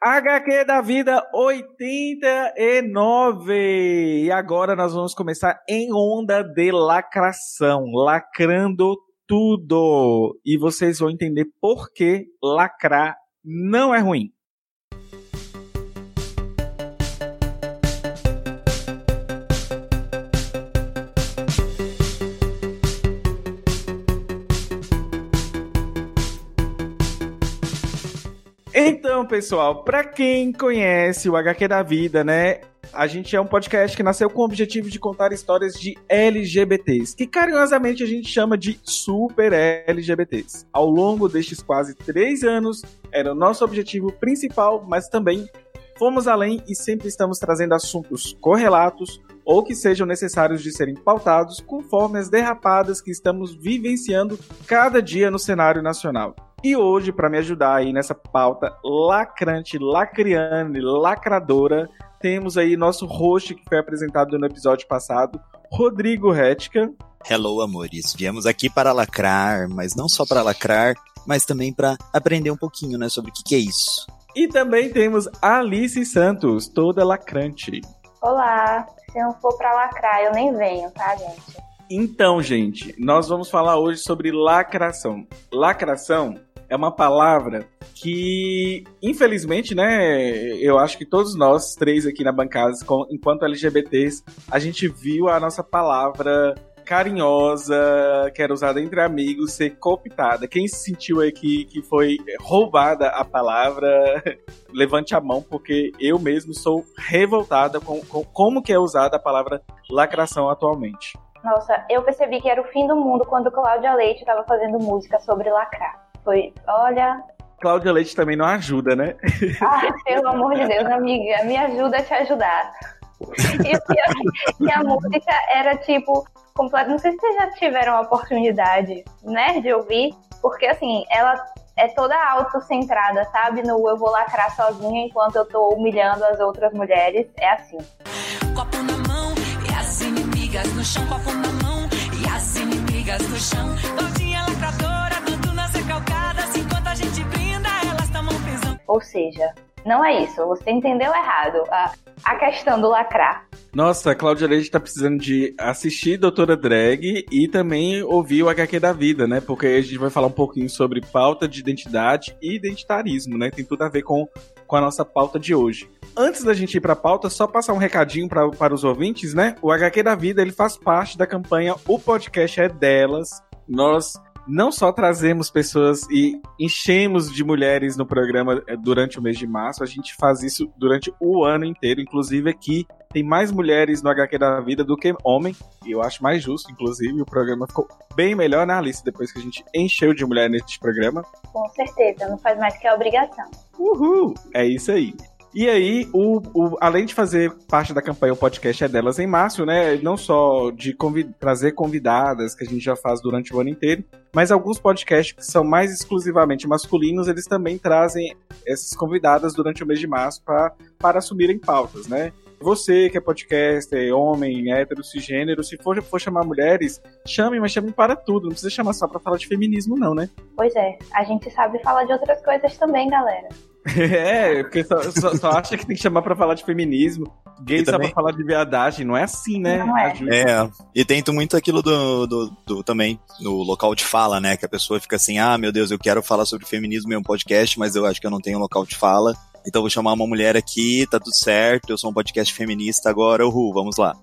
HQ da vida 89. E agora nós vamos começar em onda de lacração, lacrando tudo. E vocês vão entender por que lacrar não é ruim. Então, pessoal, para quem conhece o HQ da Vida, né? A gente é um podcast que nasceu com o objetivo de contar histórias de LGBTs, que carinhosamente a gente chama de super LGBTs. Ao longo destes quase três anos, era o nosso objetivo principal, mas também fomos além e sempre estamos trazendo assuntos correlatos ou que sejam necessários de serem pautados conforme as derrapadas que estamos vivenciando cada dia no cenário nacional. E hoje, para me ajudar aí nessa pauta lacrante, lacriane, lacradora, temos aí nosso host que foi apresentado no episódio passado, Rodrigo Retka. Hello, amores. Viemos aqui para lacrar, mas não só para lacrar, mas também para aprender um pouquinho, né, sobre o que, que é isso. E também temos Alice Santos, toda lacrante. Olá. Se não for para lacrar, eu nem venho, tá, gente? Então, gente, nós vamos falar hoje sobre lacração. Lacração é uma palavra que, infelizmente, né, eu acho que todos nós três aqui na bancada, enquanto LGBTs, a gente viu a nossa palavra carinhosa, que era usada entre amigos, ser cooptada. Quem se sentiu aí que, que foi roubada a palavra, levante a mão, porque eu mesmo sou revoltada com, com como que é usada a palavra lacração atualmente. Nossa, eu percebi que era o fim do mundo quando Cláudia Leite estava fazendo música sobre lacrar. Foi, olha. Cláudia Leite também não ajuda, né? Ah, pelo amor de Deus, amiga, me ajuda a te ajudar. E, a, e a música era tipo, completo. Não sei se vocês já tiveram a oportunidade, né, de ouvir, porque assim, ela é toda autocentrada, sabe? No eu vou lacrar sozinha enquanto eu tô humilhando as outras mulheres. É assim. Copo na mão e as inimigas no chão, copo na mão e as inimigas no chão. Todinha lacradora, Ou seja, não é isso. Você entendeu errado a, a questão do lacrar. Nossa, a Cláudia Leite tá precisando de assistir Doutora Drag e também ouvir o HQ da vida, né? Porque a gente vai falar um pouquinho sobre pauta de identidade e identitarismo, né? Tem tudo a ver com, com a nossa pauta de hoje. Antes da gente ir pra pauta, só passar um recadinho pra, para os ouvintes, né? O HQ da vida, ele faz parte da campanha O Podcast é Delas. Nós não só trazemos pessoas e enchemos de mulheres no programa eh, durante o mês de março, a gente faz isso durante o ano inteiro. Inclusive aqui tem mais mulheres no HQ da vida do que homem, e eu acho mais justo, inclusive. O programa ficou bem melhor, né, Alice, depois que a gente encheu de mulher neste programa. Com certeza, não faz mais que a obrigação. Uhul! É isso aí. E aí, o, o, além de fazer parte da campanha O Podcast é Delas em Março, né? Não só de convid trazer convidadas, que a gente já faz durante o ano inteiro, mas alguns podcasts que são mais exclusivamente masculinos, eles também trazem essas convidadas durante o mês de março para assumirem pautas, né? Você que é podcaster, homem, hétero, cisgênero, se for, for chamar mulheres, chame, mas chame para tudo. Não precisa chamar só para falar de feminismo, não, né? Pois é, a gente sabe falar de outras coisas também, galera. É, porque só, só, só acha que tem que chamar pra falar de feminismo. Gay E só também- pra falar de viadagem. Não é assim, né? Não é. É, e tento muito aquilo do, do, do- também no local de fala, né? Que a pessoa fica assim, ah, meu Deus, eu quero falar sobre feminismo em um podcast, mas eu acho que eu não tenho local de fala. Então vou chamar uma mulher aqui, tá tudo certo, eu sou um podcast feminista agora, uhul, vamos lá.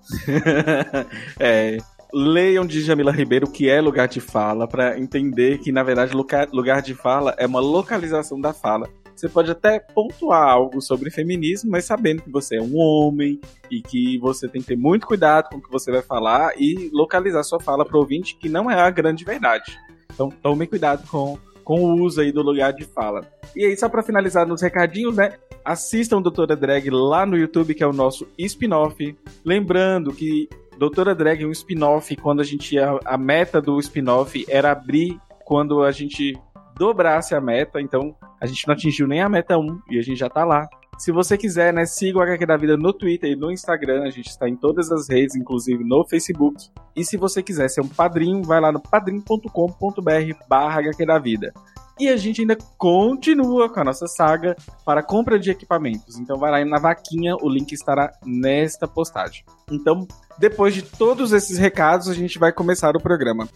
é, leiam de Jamila Ribeiro o que é lugar de fala, pra entender que, na verdade, lugar, lugar de fala é uma localização da fala. Você pode até pontuar algo sobre feminismo, mas sabendo que você é um homem e que você tem que ter muito cuidado com o que você vai falar e localizar sua fala para o ouvinte, que não é a grande verdade. Então tome cuidado com, com o uso aí do lugar de fala. E aí, só para finalizar nos recadinhos, né? Assistam Doutora Drag lá no YouTube, que é o nosso spin-off. Lembrando que Doutora Drag é um spin-off quando a gente ia, a meta do spin-off era abrir quando a gente dobrasse a meta, então a gente não atingiu nem a meta 1 e a gente já tá lá. Se você quiser, né, siga o HQ da Vida no Twitter e no Instagram, a gente está em todas as redes, inclusive no Facebook. E se você quiser ser um padrinho, vai lá no padrim.com.br barra HQ da Vida. E a gente ainda continua com a nossa saga para compra de equipamentos. Então vai lá na vaquinha, o link estará nesta postagem. Então, depois de todos esses recados, a gente vai começar o programa.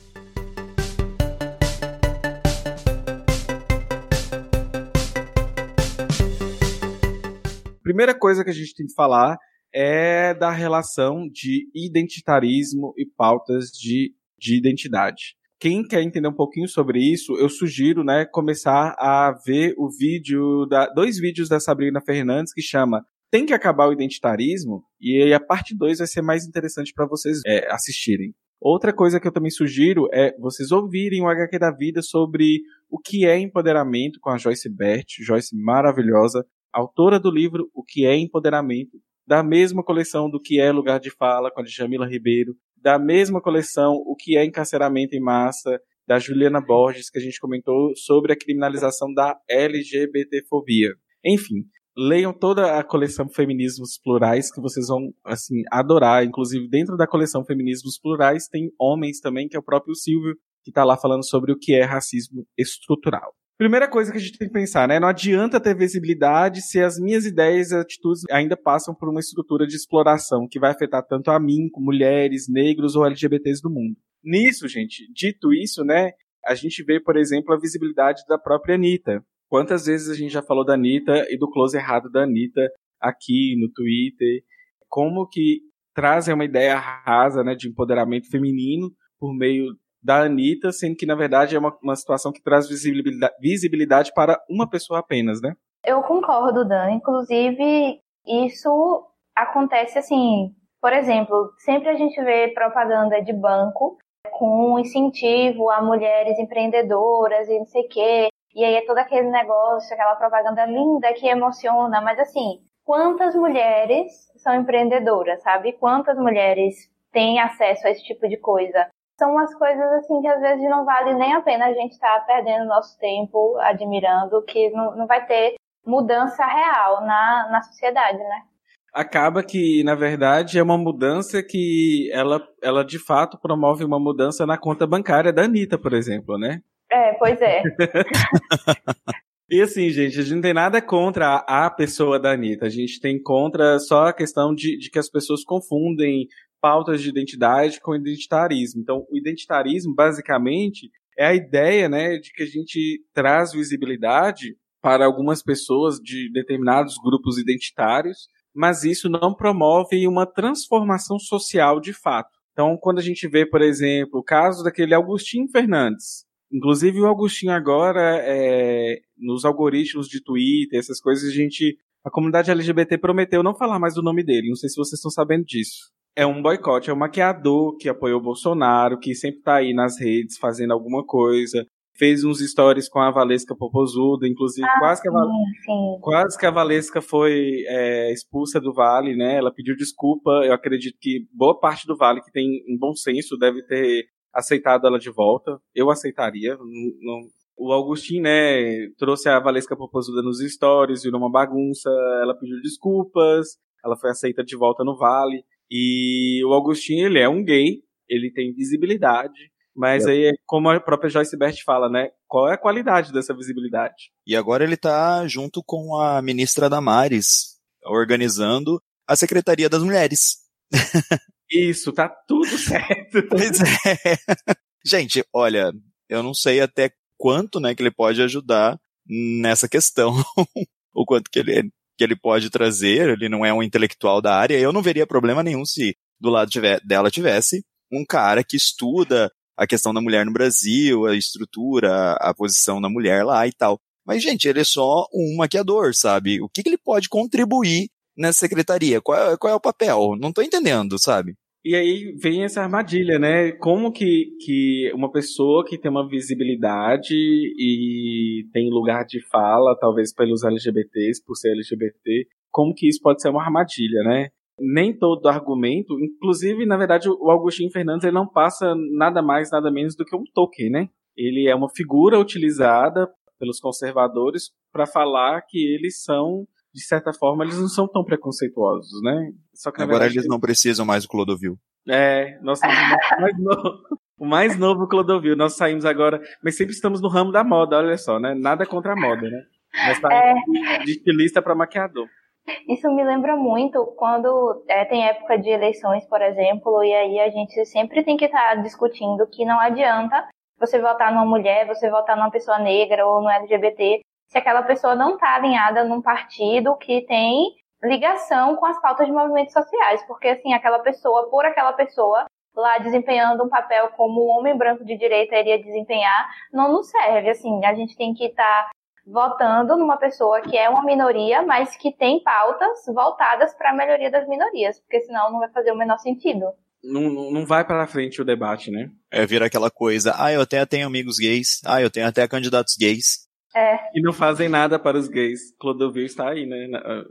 Primeira coisa que a gente tem que falar é da relação de identitarismo e pautas de, de identidade. Quem quer entender um pouquinho sobre isso, eu sugiro, né, começar a ver o vídeo da dois vídeos da Sabrina Fernandes que chama Tem que acabar o identitarismo e aí a parte 2 vai ser mais interessante para vocês é, assistirem. Outra coisa que eu também sugiro é vocês ouvirem o HQ da vida sobre o que é empoderamento com a Joyce Bert, Joyce maravilhosa, autora do livro O que é empoderamento, da mesma coleção do que é lugar de fala com a Jamila Ribeiro, da mesma coleção O que é encarceramento em massa, da Juliana Borges, que a gente comentou sobre a criminalização da LGBTfobia. Enfim, leiam toda a coleção Feminismos Plurais que vocês vão assim adorar, inclusive dentro da coleção Feminismos Plurais tem homens também, que é o próprio Silvio, que está lá falando sobre o que é racismo estrutural. Primeira coisa que a gente tem que pensar, né? Não adianta ter visibilidade se as minhas ideias e atitudes ainda passam por uma estrutura de exploração que vai afetar tanto a mim, como mulheres, negros ou LGBTs do mundo. Nisso, gente, dito isso, né? A gente vê, por exemplo, a visibilidade da própria Anitta. Quantas vezes a gente já falou da Anitta e do close errado da Anitta aqui no Twitter? Como que trazem uma ideia rasa, né, de empoderamento feminino por meio da Anitta, sendo que, na verdade, é uma, uma situação que traz visibilidade, visibilidade para uma pessoa apenas, né? Eu concordo, Dan. Inclusive, isso acontece assim. Por exemplo, sempre a gente vê propaganda de banco com incentivo a mulheres empreendedoras e não sei o quê. E aí é todo aquele negócio, aquela propaganda linda que emociona. Mas assim, quantas mulheres são empreendedoras, sabe? Quantas mulheres têm acesso a esse tipo de coisa? São umas coisas assim que às vezes não vale nem a pena a gente estar tá perdendo nosso tempo admirando, que não, não vai ter mudança real na, na sociedade, né? Acaba que, na verdade, é uma mudança que ela, ela de fato promove uma mudança na conta bancária da Anitta, por exemplo, né? É, pois é. E assim, gente, a gente não tem nada contra a, a pessoa da Anitta. A gente tem contra só a questão de, de que as pessoas confundem pautas de identidade com identitarismo. Então, o identitarismo, basicamente, é a ideia né, de que a gente traz visibilidade para algumas pessoas de determinados grupos identitários, mas isso não promove uma transformação social de fato. Então, quando a gente vê, por exemplo, o caso daquele Augustinho Fernandes, inclusive o Augustinho agora, é, nos algoritmos de Twitter, essas coisas, a gente, a comunidade LGBT prometeu não falar mais do nome dele. Não sei se vocês estão sabendo disso é um boicote, é um maquiador que apoiou o Bolsonaro, que sempre tá aí nas redes fazendo alguma coisa. Fez uns stories com a Valesca Popozuda, inclusive ah, quase, que a, sim, sim. quase que a Valesca foi é, expulsa do Vale, né? Ela pediu desculpa. Eu acredito que boa parte do Vale que tem um bom senso deve ter aceitado ela de volta. Eu aceitaria. Não. O Augustinho, né, trouxe a Valesca Popozuda nos stories, virou uma bagunça. Ela pediu desculpas. Ela foi aceita de volta no Vale. E o Augustinho, ele é um gay, ele tem visibilidade, Mas É. aí, como a própria Joyce Bert fala, né? Qual é a qualidade dessa visibilidade? E agora ele tá junto com a ministra Damares, organizando a Secretaria das Mulheres. Isso, tá tudo certo. Pois é. Gente, olha, eu não sei até quanto, né, que ele pode ajudar nessa questão. o quanto que ele, que ele pode trazer, ele não é um intelectual da área. Eu não veria problema nenhum se do lado tiver, dela tivesse um cara que estuda a questão da mulher no Brasil, a estrutura, a posição da mulher lá e tal. Mas, gente, ele é só um maquiador, sabe? O que, que ele pode contribuir nessa secretaria? Qual é, qual é o papel? Não tô entendendo, sabe? E aí vem essa armadilha, né? Como que, que uma pessoa que tem uma visibilidade e tem lugar de fala, talvez pelos LGBTs, por ser LGBT, como que isso pode ser uma armadilha, né? Nem todo argumento, inclusive, na verdade, o Augustinho Fernandes ele não passa nada mais, nada menos do que um token, né? Ele é uma figura utilizada pelos conservadores para falar que eles são de certa forma, eles não são tão preconceituosos, né? Só que, Agora verdade, eles não precisam mais do Clodovil. É, nós somos o mais novo, o mais novo Clodovil. Nós saímos agora, mas sempre estamos no ramo da moda, olha só, né? Nada contra a moda, né? Nós saímos é... de estilista para maquiador. Isso me lembra muito quando é, tem época de eleições, por exemplo, e aí a gente sempre tem que estar tá discutindo que não adianta você votar numa mulher, você votar numa pessoa negra ou no LGBT, se aquela pessoa não está alinhada num partido que tem ligação com as pautas de movimentos sociais, porque assim, aquela pessoa, por aquela pessoa lá desempenhando um papel como um homem branco de direita iria desempenhar, não nos serve, assim, a gente tem que estar tá votando numa pessoa que é uma minoria, mas que tem pautas voltadas para a melhoria das minorias, porque senão não vai fazer o menor sentido. Não, não vai para frente o debate, né? É, vira aquela coisa, ah, eu até tenho amigos gays, ah, eu tenho até candidatos gays, é. E não fazem nada para os gays. Clodovil está aí, né?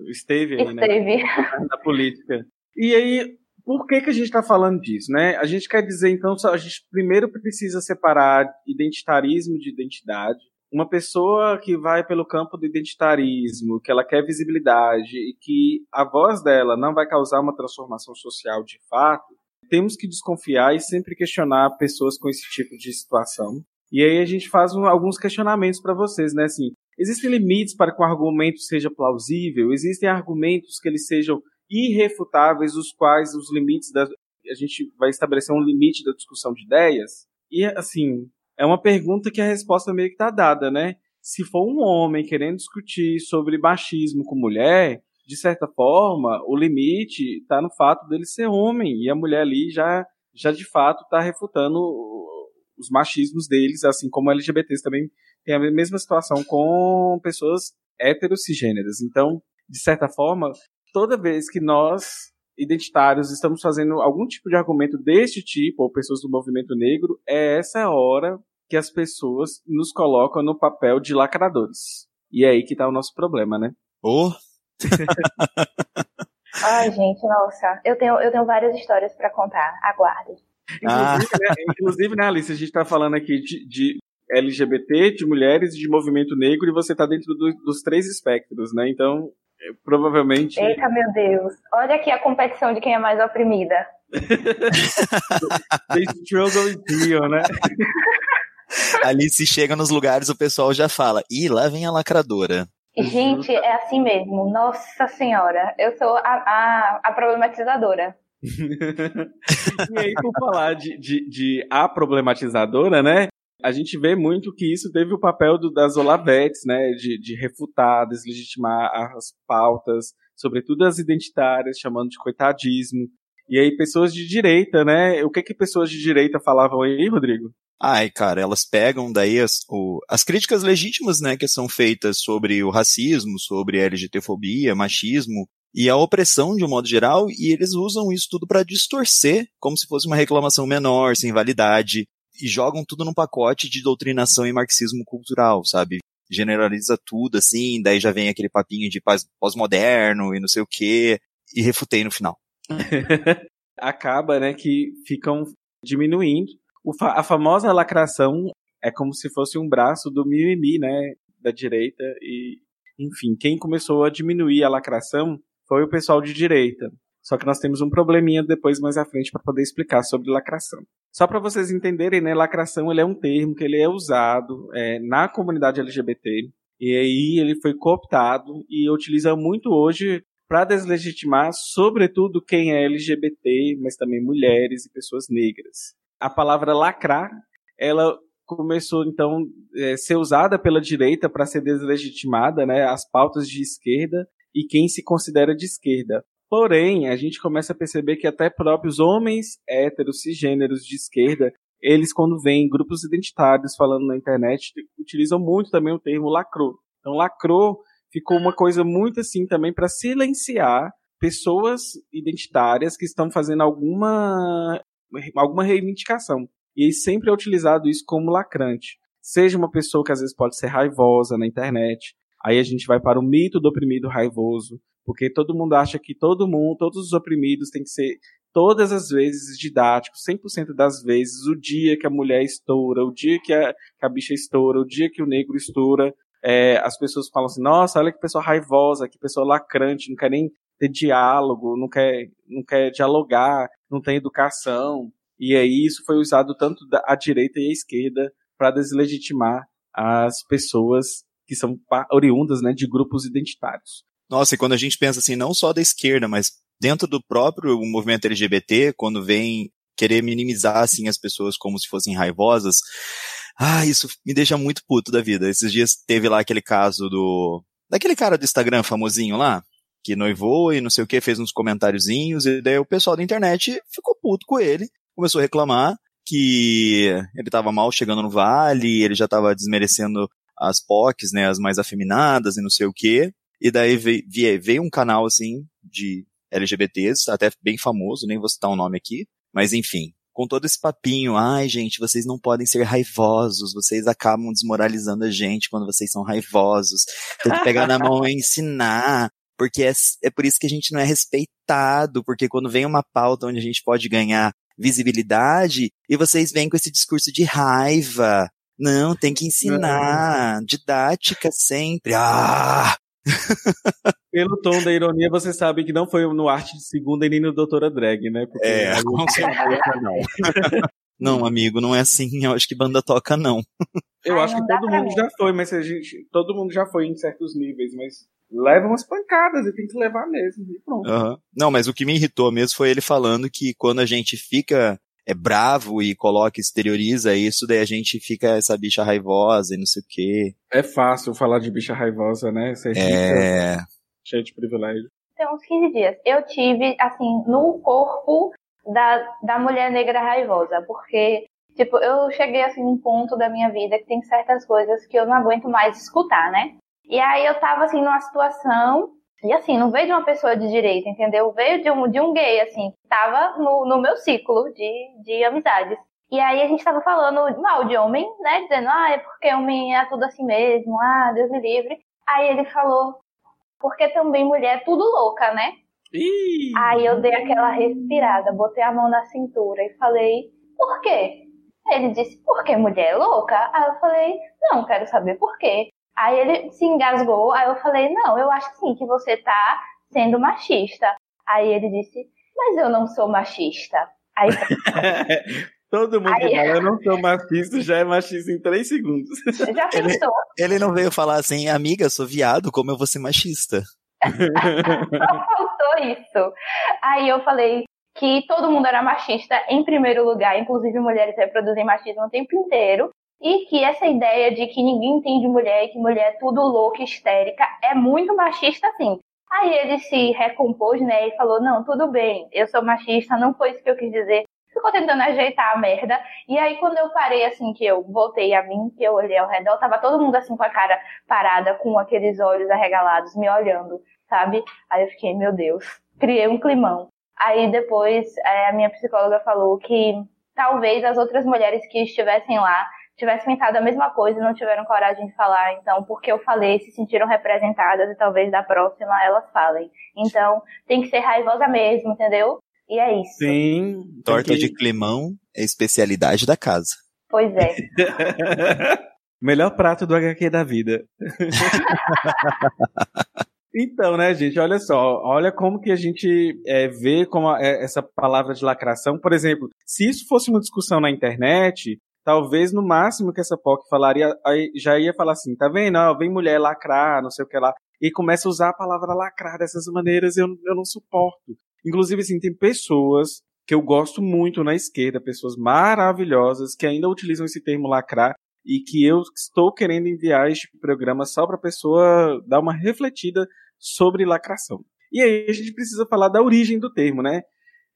Esteve aí, Esteve. né? Na política. E aí, por que, que a gente está falando disso, né? A gente quer dizer, então, a gente primeiro precisa separar identitarismo de identidade. Uma pessoa que vai pelo campo do identitarismo, que ela quer visibilidade e que a voz dela não vai causar uma transformação social de fato, temos que desconfiar e sempre questionar pessoas com esse tipo de situação. E aí a gente faz um, alguns questionamentos para vocês, né? Assim, existem limites para que o argumento seja plausível? Existem argumentos que eles sejam irrefutáveis, os quais os limites da a gente vai estabelecer um limite da discussão de ideias? E assim, é uma pergunta que a resposta meio que está dada, né? Se for um homem querendo discutir sobre machismo com mulher, de certa forma, o limite está no fato dele ser homem e a mulher ali já já de fato está refutando os machismos deles, assim como LGBTs também tem a mesma situação com pessoas heterocigêneras. Então, de certa forma, toda vez que nós identitários estamos fazendo algum tipo de argumento deste tipo, ou pessoas do movimento negro, é essa hora que as pessoas nos colocam no papel de lacradores. E é aí que está o nosso problema, né? Oh. Ai, gente, nossa. Eu tenho, eu tenho várias histórias para contar. Aguardem. Inclusive, ah. né, inclusive, né, Alice, a gente está falando aqui de, de, LGBT, de mulheres, de movimento negro, e você está dentro do, dos três espectros, né? Então, provavelmente. Eita, meu Deus. Olha aqui a competição de quem é mais oprimida. The struggle is real, né? Alice chega nos lugares, o pessoal já fala, ih, lá vem a lacradora. Gente, é assim mesmo. Nossa senhora, eu sou a, a, a problematizadora. E aí, por falar de, de, de a problematizadora, né? A gente vê muito que isso teve o papel do, das Olavetes, né? De, de refutar, deslegitimar as pautas, sobretudo as identitárias, chamando de coitadismo. E aí, pessoas de direita, né? O que que pessoas de direita falavam aí, Rodrigo? Ai, cara, elas pegam daí as, o, as críticas legítimas, né, que são feitas sobre o racismo, sobre a LGTfobia, machismo, e a opressão de um modo geral, e eles usam isso tudo para distorcer, como se fosse uma reclamação menor, sem validade, e jogam tudo num pacote de doutrinação e marxismo cultural, sabe? Generaliza tudo assim, daí já vem aquele papinho de pós-moderno e não sei o quê, e refutei no final. Acaba, né, que ficam diminuindo. Fa a famosa lacração é como se fosse um braço do mimimi, né, da direita, e enfim, quem começou a diminuir a lacração foi o pessoal de direita. Só que nós temos um probleminha depois mais à frente para poder explicar sobre lacração. Só para vocês entenderem, né, lacração ele é um termo que ele é usado é, na comunidade LGBT e aí ele foi cooptado e utiliza muito hoje para deslegitimar, sobretudo quem é LGBT, mas também mulheres e pessoas negras. A palavra lacrar, ela começou então a é, ser usada pela direita para ser deslegitimada, né, as pautas de esquerda e quem se considera de esquerda. Porém, a gente começa a perceber que até próprios homens héteros, cisgêneros de esquerda, eles quando veem grupos identitários falando na internet, utilizam muito também o termo lacrou. Então, lacrou ficou uma coisa muito assim também para silenciar pessoas identitárias que estão fazendo alguma alguma reivindicação. E sempre é utilizado isso como lacrante. Seja uma pessoa que às vezes pode ser raivosa na internet, aí a gente vai para o mito do oprimido raivoso, porque todo mundo acha que todo mundo, todos os oprimidos têm que ser todas as vezes didáticos, 100% das vezes, o dia que a mulher estoura, o dia que a, que a bicha estoura, o dia que o negro estoura, é, as pessoas falam assim, nossa, olha que pessoa raivosa, que pessoa lacrante, não quer nem ter diálogo, não quer, não quer dialogar, não tem educação. E aí isso foi usado tanto da, direita e a esquerda para deslegitimar as pessoas que são oriundas né, de grupos identitários. Nossa, e quando a gente pensa assim, não só da esquerda, mas dentro do próprio movimento LGBT, quando vem querer minimizar assim as pessoas como se fossem raivosas, ah, isso me deixa muito puto da vida. Esses dias teve lá aquele caso do daquele cara do Instagram famosinho lá, que noivou e não sei o que, fez uns comentáriozinhos, e daí o pessoal da internet ficou puto com ele, começou a reclamar que ele estava mal chegando no vale, ele já estava desmerecendo as POCs, né, as mais afeminadas e não sei o que. E daí veio, veio um canal, assim, de LGBTs, até bem famoso, nem vou citar o um nome aqui, mas enfim, com todo esse papinho, ai gente, vocês não podem ser raivosos, vocês acabam desmoralizando a gente quando vocês são raivosos, tem que pegar na mão e ensinar, porque é, é por isso que a gente não é respeitado, porque quando vem uma pauta onde a gente pode ganhar visibilidade, e vocês vêm com esse discurso de raiva, não, tem que ensinar, didática sempre, ah, Pelo tom da ironia, você sabe que não foi no Arte de Segunda e nem no Doutora Drag, né? Porque é, com certeza não. Não, amigo, não é assim. Eu acho que banda toca, não. Eu Ai, acho que todo mundo já foi, mas a gente. Todo mundo já foi em certos níveis, mas leva umas pancadas e tem que levar mesmo. E pronto. Uhum. Não, mas o que me irritou mesmo foi ele falando que quando a gente fica é bravo e coloca, exterioriza isso, daí a gente fica essa bicha raivosa e não sei o quê. É fácil falar de bicha raivosa, né? Você é. Cheio de privilégio. Tem uns 15 dias. Eu tive, assim, no corpo da, da mulher negra raivosa, porque, tipo, eu cheguei, assim, num ponto da minha vida que tem certas coisas que eu não aguento mais escutar, né? E aí eu tava, assim, numa situação e assim, não veio de uma pessoa de direita, entendeu? Veio de um, de um gay, assim, que tava no, no meu ciclo de, de amizades. E aí a gente tava falando mal de homem, né? Dizendo, ah, é porque homem é tudo assim mesmo, ah, Deus me livre. Aí ele falou, porque também mulher é tudo louca, né? Ih. Aí eu dei aquela respirada, botei a mão na cintura e falei, por quê? Ele disse, porque mulher é louca? Aí eu falei, não, quero saber por quê. Aí ele se engasgou, aí eu falei, não, eu acho sim que você tá sendo machista. Aí ele disse, mas eu não sou machista. Aí Todo mundo Aí... que fala, eu não sou machista, já é machista em três segundos. Já pensou? Ele, ele não veio falar assim, amiga, sou viado, como eu vou ser machista? Não faltou isso. Aí eu falei que todo mundo era machista em primeiro lugar, inclusive mulheres reproduzem machismo o tempo inteiro. E que essa ideia de que ninguém entende mulher e que mulher é tudo louca, histérica, é muito machista, sim. Aí ele se recompôs, né, e falou, não, tudo bem, eu sou machista, não foi isso que eu quis dizer. Ficou tentando ajeitar a merda. E aí, quando eu parei, assim, que eu voltei a mim, que eu olhei ao redor, tava todo mundo, assim, com a cara parada, com aqueles olhos arregalados, me olhando, sabe? Aí eu fiquei, meu Deus, criei um climão. Aí depois, é, a minha psicóloga falou que talvez as outras mulheres que estivessem lá tivesse pensado a mesma coisa e não tiveram coragem de falar. Então, porque eu falei, se sentiram representadas e talvez da próxima elas falem. Então, tem que ser raivosa mesmo, entendeu? E é isso. Sim. Torta de climão é especialidade da casa. Pois é. Melhor prato do HQ da vida. Então, né, gente, olha só, olha como que a gente é, vê como a, é, essa palavra de lacração, por exemplo, se isso fosse uma discussão na internet, talvez no máximo que essa POC falaria, já ia falar assim, tá vendo, ó, vem mulher lacrar, não sei o que lá, e começa a usar a palavra lacrar dessas maneiras, eu, eu não suporto. Inclusive, assim, tem pessoas que eu gosto muito na esquerda, pessoas maravilhosas que ainda utilizam esse termo lacrar e que eu estou querendo enviar este programa só para a pessoa dar uma refletida sobre lacração. E aí a gente precisa falar da origem do termo, né?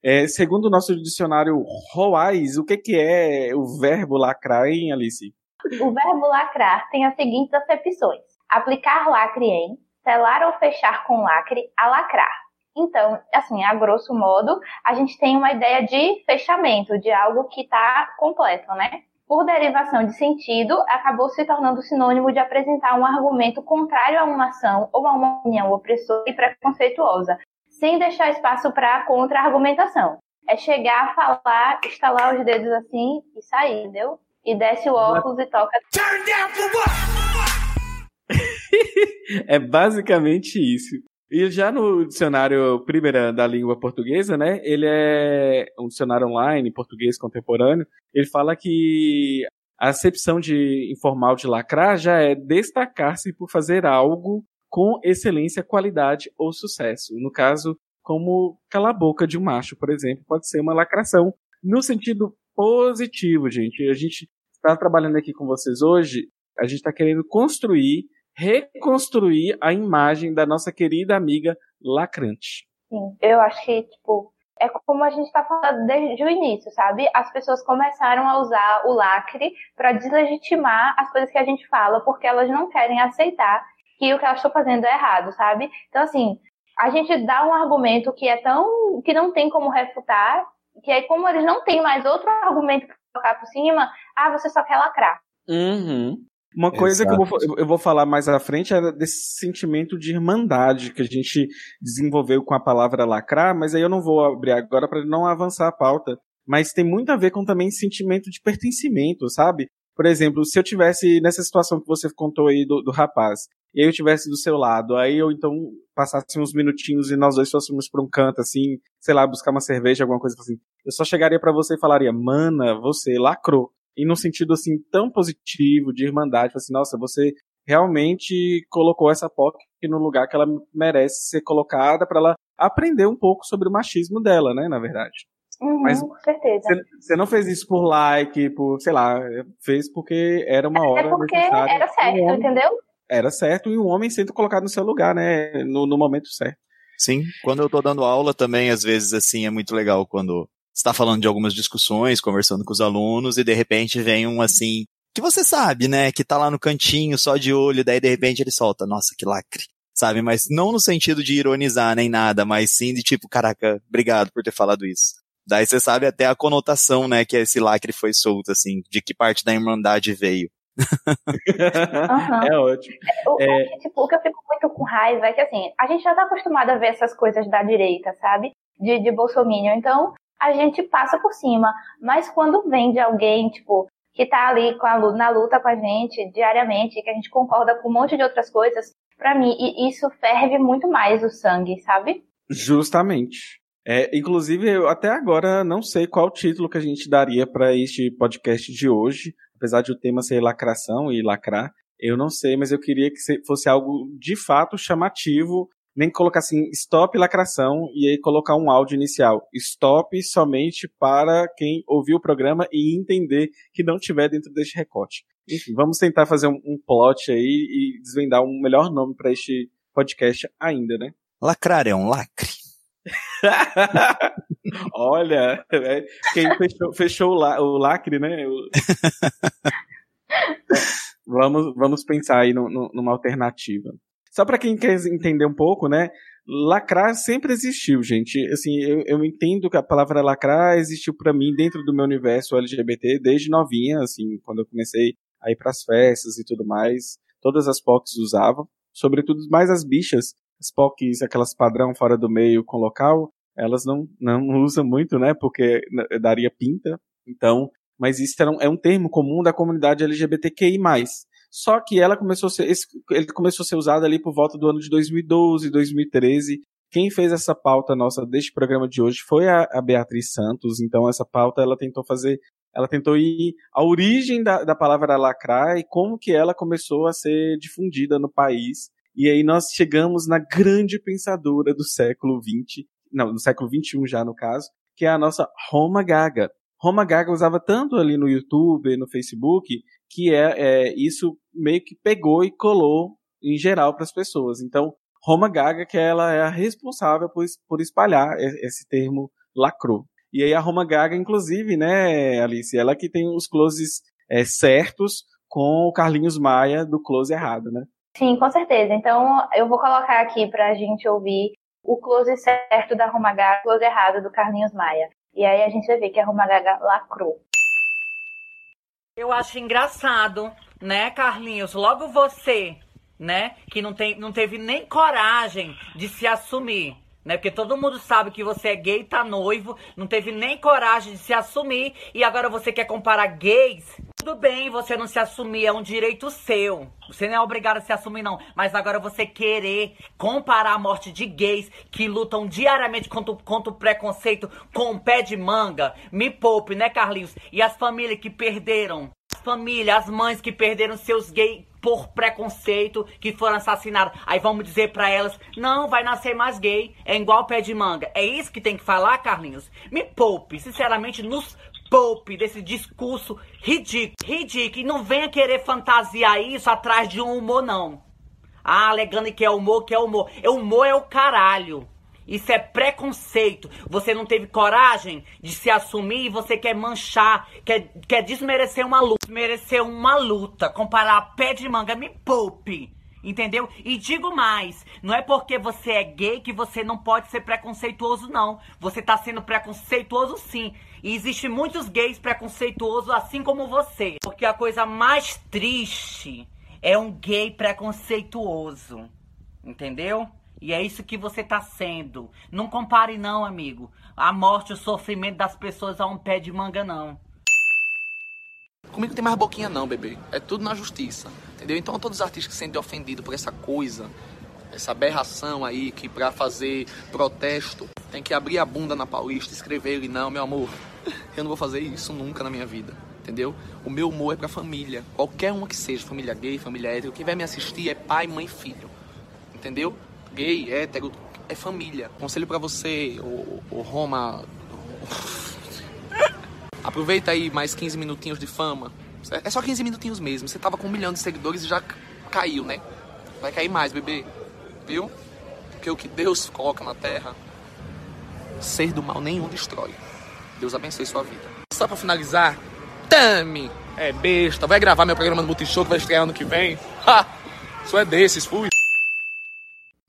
É, segundo o nosso dicionário Roais, o que, que é o verbo lacrar, hein, Alice? O verbo lacrar tem as seguintes acepções: aplicar lacre em, selar ou fechar com lacre, alacrar. Então, assim, a grosso modo, a gente tem uma ideia de fechamento, de algo que está completo, né? Por derivação de sentido, acabou se tornando sinônimo de apresentar um argumento contrário a uma ação ou a uma opinião opressora e preconceituosa, sem deixar espaço para contra-argumentação. É chegar, a falar, estalar os dedos assim e sair, entendeu? E desce o óculos e toca. Turn down for what? é basicamente isso. E já no dicionário Primeira da língua portuguesa, né? Ele é um dicionário online, português contemporâneo. Ele fala que a acepção de informal de lacrar já é destacar-se por fazer algo com excelência, qualidade ou sucesso. No caso, como calar a boca de um macho, por exemplo, pode ser uma lacração no sentido positivo, gente. A gente está trabalhando aqui com vocês hoje, a gente está querendo construir reconstruir a imagem da nossa querida amiga lacrante. Sim, eu acho que, tipo, é como a gente está falando desde o início, sabe? As pessoas começaram a usar o lacre para deslegitimar as coisas que a gente fala, porque elas não querem aceitar que o que elas estão fazendo é errado, sabe? Então, assim, a gente dá um argumento que é tão. que não tem como refutar, que aí, como eles não têm mais outro argumento para colocar por cima, ah, você só quer lacrar. Uhum. Uma coisa Exato. que eu vou, eu vou falar mais à frente é desse sentimento de irmandade que a gente desenvolveu com a palavra lacrar, mas aí eu não vou abrir agora para não avançar a pauta. Mas tem muito a ver com também sentimento de pertencimento, sabe? Por exemplo, se eu tivesse nessa situação que você contou aí do, do rapaz, e aí eu tivesse do seu lado, aí eu então passasse uns minutinhos e nós dois fôssemos para um canto assim, sei lá, buscar uma cerveja, alguma coisa assim. Eu só chegaria para você e falaria: "Mana, você lacrou" e num sentido assim tão positivo, de irmandade, assim, nossa, você realmente colocou essa POC no lugar que ela merece ser colocada para ela aprender um pouco sobre o machismo dela, né, na verdade. Uhum, Mas com certeza. Você não fez isso por like, por, sei lá, fez porque era uma é hora. É porque era certo, entendeu? Era certo e um homem sendo colocado no seu lugar, né, no, no momento certo. Sim, quando eu tô dando aula também, às vezes, assim, é muito legal quando está falando de algumas discussões, conversando com os alunos, e de repente vem um assim, que você sabe, né, que tá lá no cantinho, só de olho, daí de repente ele solta, nossa, que lacre. Sabe, mas não no sentido de ironizar nem nada, mas sim de tipo, caraca, obrigado por ter falado isso. Daí você sabe até a conotação, né, que esse lacre foi solto, assim, de que parte da irmandade veio. Uhum. É ótimo. O, é... tipo, o que eu fico muito com raiva é que, assim, a gente já tá acostumado a ver essas coisas da direita, sabe? De, de Bolsonaro. Então, a gente passa por cima. Mas quando vem de alguém, tipo, que tá ali com a, na luta com a gente diariamente, que a gente concorda com um monte de outras coisas, para mim, isso ferve muito mais o sangue, sabe? Justamente. É, inclusive, eu até agora não sei qual título que a gente daria para este podcast de hoje, apesar de o tema ser lacração e lacrar. Eu não sei, mas eu queria que fosse algo de fato chamativo nem colocar assim, stop lacração e aí colocar um áudio inicial. Stop somente para quem ouviu o programa e entender que não tiver dentro deste recorte. Enfim, vamos tentar fazer um, um plot aí e desvendar um melhor nome para este podcast ainda, né? Lacrar é um lacre. Olha, é, quem fechou, fechou o, la, o lacre, né? vamos, vamos pensar aí no, no, numa alternativa. Só para quem quer entender um pouco, né? Lacrar sempre existiu, gente. Assim, eu, eu entendo que a palavra lacrar existiu para mim dentro do meu universo LGBT desde novinha, assim, quando eu comecei a ir para as festas e tudo mais. Todas as POCs usavam, sobretudo mais as bichas, as POCs, aquelas padrão fora do meio com local, elas não, não usam muito, né? Porque daria pinta. Então, mas isso é um, termo comum da comunidade LGBTQI+. Só que ela começou a ser, ele começou a ser usado ali por volta do ano de 2012, 2013. Quem fez essa pauta nossa deste programa de hoje foi a, a Beatriz Santos. Então essa pauta ela tentou fazer, ela tentou ir à origem da, da palavra lacrar e como que ela começou a ser difundida no país. E aí nós chegamos na grande pensadora do século XX, não, século XXI já no caso, que é a nossa Roma Gaga. Roma Gaga usava tanto ali no YouTube, no Facebook, que é, é isso meio que pegou e colou em geral para as pessoas. Então, Roma Gaga, que ela é a responsável por, por espalhar esse termo lacrou. E aí a Roma Gaga, inclusive, né, Alice, ela que tem os closes é, certos com o Carlinhos Maia do close errado, né? Sim, com certeza. Então, eu vou colocar aqui para a gente ouvir o close certo da Roma Gaga, o close errado do Carlinhos Maia. E aí a gente vai ver que a Roma Gaga lacrou. Eu acho engraçado, né, Carlinhos? Logo você, né, que não, tem, não teve nem coragem de se assumir né? Porque todo mundo sabe que você é gay, tá noivo, não teve nem coragem de se assumir e agora você quer comparar gays. Tudo bem você não se assumir, é um direito seu. Você não é obrigado a se assumir, não. Mas agora você querer comparar a morte de gays que lutam diariamente contra, contra o preconceito com o pé de manga, me poupe, né, Carlinhos? E as famílias que perderam, as famílias, as mães que perderam seus gays por preconceito que foram assassinadas. Aí vamos dizer para elas: não, vai nascer mais gay, é igual pé de manga. É isso que tem que falar, Carlinhos? Me poupe, sinceramente, nos poupe desse discurso ridículo. Ridículo. E não venha querer fantasiar isso atrás de um humor, não. Ah, alegando que é humor, que é humor. É humor é o caralho. Isso é preconceito. Você não teve coragem de se assumir e você quer manchar, quer, quer desmerecer uma luta. Desmerecer uma luta. Comparar pé de manga. Me poupe. Entendeu? E digo mais, não é porque você é gay que você não pode ser preconceituoso, não. Você tá sendo preconceituoso sim. E existe muitos gays preconceituosos assim como você. Porque a coisa mais triste é um gay preconceituoso. Entendeu? E é isso que você tá sendo. Não compare não, amigo. A morte, o sofrimento das pessoas a um pé de manga, não. Comigo não tem mais boquinha não, bebê. É tudo na justiça. Entendeu? Então todos os artistas que se sentem ofendidos por essa coisa, essa aberração aí, que pra fazer protesto tem que abrir a bunda na Paulista escrever ele, não, meu amor, eu não vou fazer isso nunca na minha vida. Entendeu? O meu humor é pra família. Qualquer uma que seja, família gay, família hétero, quem vai me assistir é pai, mãe filho. Entendeu? gay, hétero, é família. Conselho para você, o, o Roma. Aproveita aí mais 15 minutinhos de fama. É só 15 minutinhos mesmo. Você tava com um milhão de seguidores e já caiu, né? Vai cair mais, bebê. Viu? Porque o que Deus coloca na terra, ser do mal nenhum destrói. Deus abençoe sua vida. Só pra finalizar, Tami é besta. Vai gravar meu programa no Multishow que vai estrear ano que vem. Ha! Só é desses, fui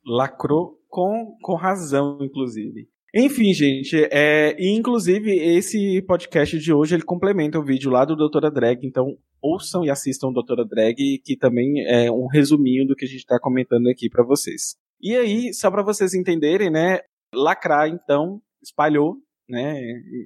lacrou com, com razão, inclusive. Enfim, gente, é, inclusive esse podcast de hoje ele complementa o vídeo lá do Doutora Drag, então ouçam e assistam Doutora Drag, que também é um resuminho do que a gente está comentando aqui para vocês. E aí, só para vocês entenderem, né, lacrar então espalhou, né,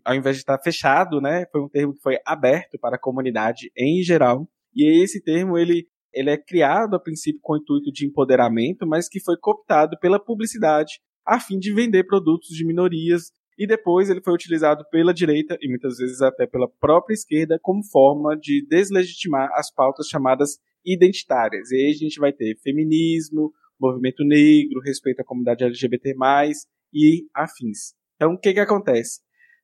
ao invés de estar fechado, né, foi um termo que foi aberto para a comunidade em geral. E esse termo ele ele é criado a princípio com o intuito de empoderamento, mas que foi cooptado pela publicidade a fim de vender produtos de minorias e depois ele foi utilizado pela direita e muitas vezes até pela própria esquerda como forma de deslegitimar as pautas chamadas identitárias. E aí a gente vai ter feminismo, movimento negro, respeito à comunidade LGBT+, e afins. Então, o que que acontece?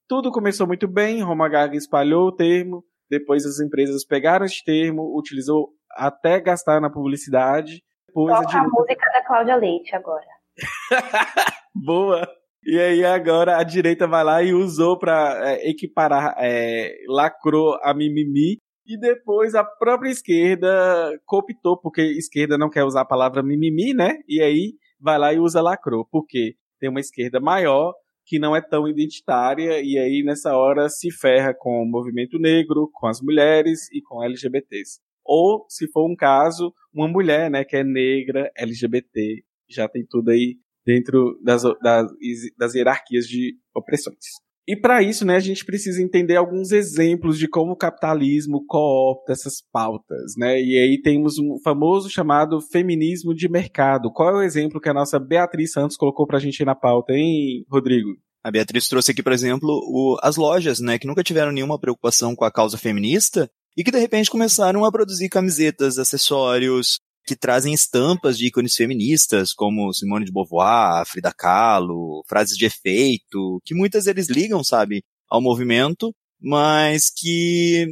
Tudo começou muito bem, Roma Gaga espalhou o termo, depois as empresas pegaram esse termo, utilizou até gastar na publicidade. Depois Toca a, a música da Cláudia Leite agora. Boa! E aí agora a direita vai lá e usou para é, equiparar, é, lacrou a mimimi. E depois a própria esquerda cooptou, porque esquerda não quer usar a palavra mimimi, né? E aí vai lá e usa lacrou. porque Tem uma esquerda maior que não é tão identitária e aí nessa hora se ferra com o movimento negro, com as mulheres e com LGBTs ou, se for um caso, uma mulher, né, que é negra, LGBT, já tem tudo aí dentro das, das, das hierarquias de opressões. E para isso, né, a gente precisa entender alguns exemplos de como o capitalismo coopta essas pautas, né? E aí temos um famoso chamado feminismo de mercado. Qual é o exemplo que a nossa Beatriz Santos colocou pra gente aí na pauta, hein, Rodrigo? A Beatriz trouxe aqui, por exemplo, o, as lojas, né, que nunca tiveram nenhuma preocupação com a causa feminista e que de repente começaram a produzir camisetas, acessórios, que trazem estampas de ícones feministas, como Simone de Beauvoir, Frida Kahlo, frases de efeito, que muitas eles ligam, sabe, ao movimento, mas que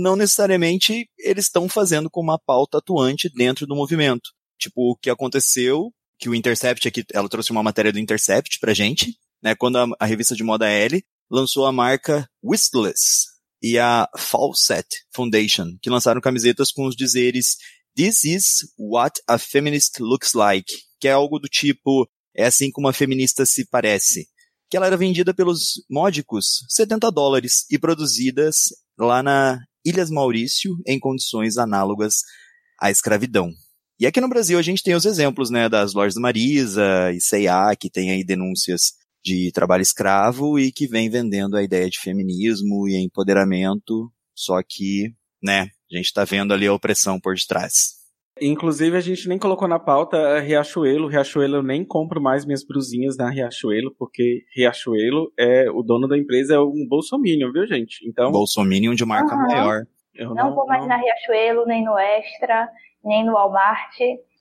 não necessariamente eles estão fazendo com uma pauta atuante dentro do movimento. Tipo, o que aconteceu, que o Intercept aqui, ela trouxe uma matéria do Intercept pra gente, né, quando a, a revista de moda L lançou a marca Whistless e a Fawcett Foundation, que lançaram camisetas com os dizeres This is what a feminist looks like, que é algo do tipo, é assim como uma feminista se parece. Que ela era vendida pelos módicos 70 dólares e produzidas lá na Ilhas Maurício em condições análogas à escravidão. E aqui no Brasil a gente tem os exemplos, né, das lojas Marisa e C&A, que tem aí denúncias de trabalho escravo e que vem vendendo a ideia de feminismo e empoderamento, só que, né, a gente está vendo ali a opressão por detrás. Inclusive, a gente nem colocou na pauta Riachuelo. Riachuelo, eu nem compro mais minhas brusinhas na Riachuelo, porque Riachuelo é o dono da empresa é um bolsominion, viu, gente? Então. Bolsominion de marca uhum. maior. Eu não, não vou mais não... na Riachuelo, nem no Extra, nem no Walmart.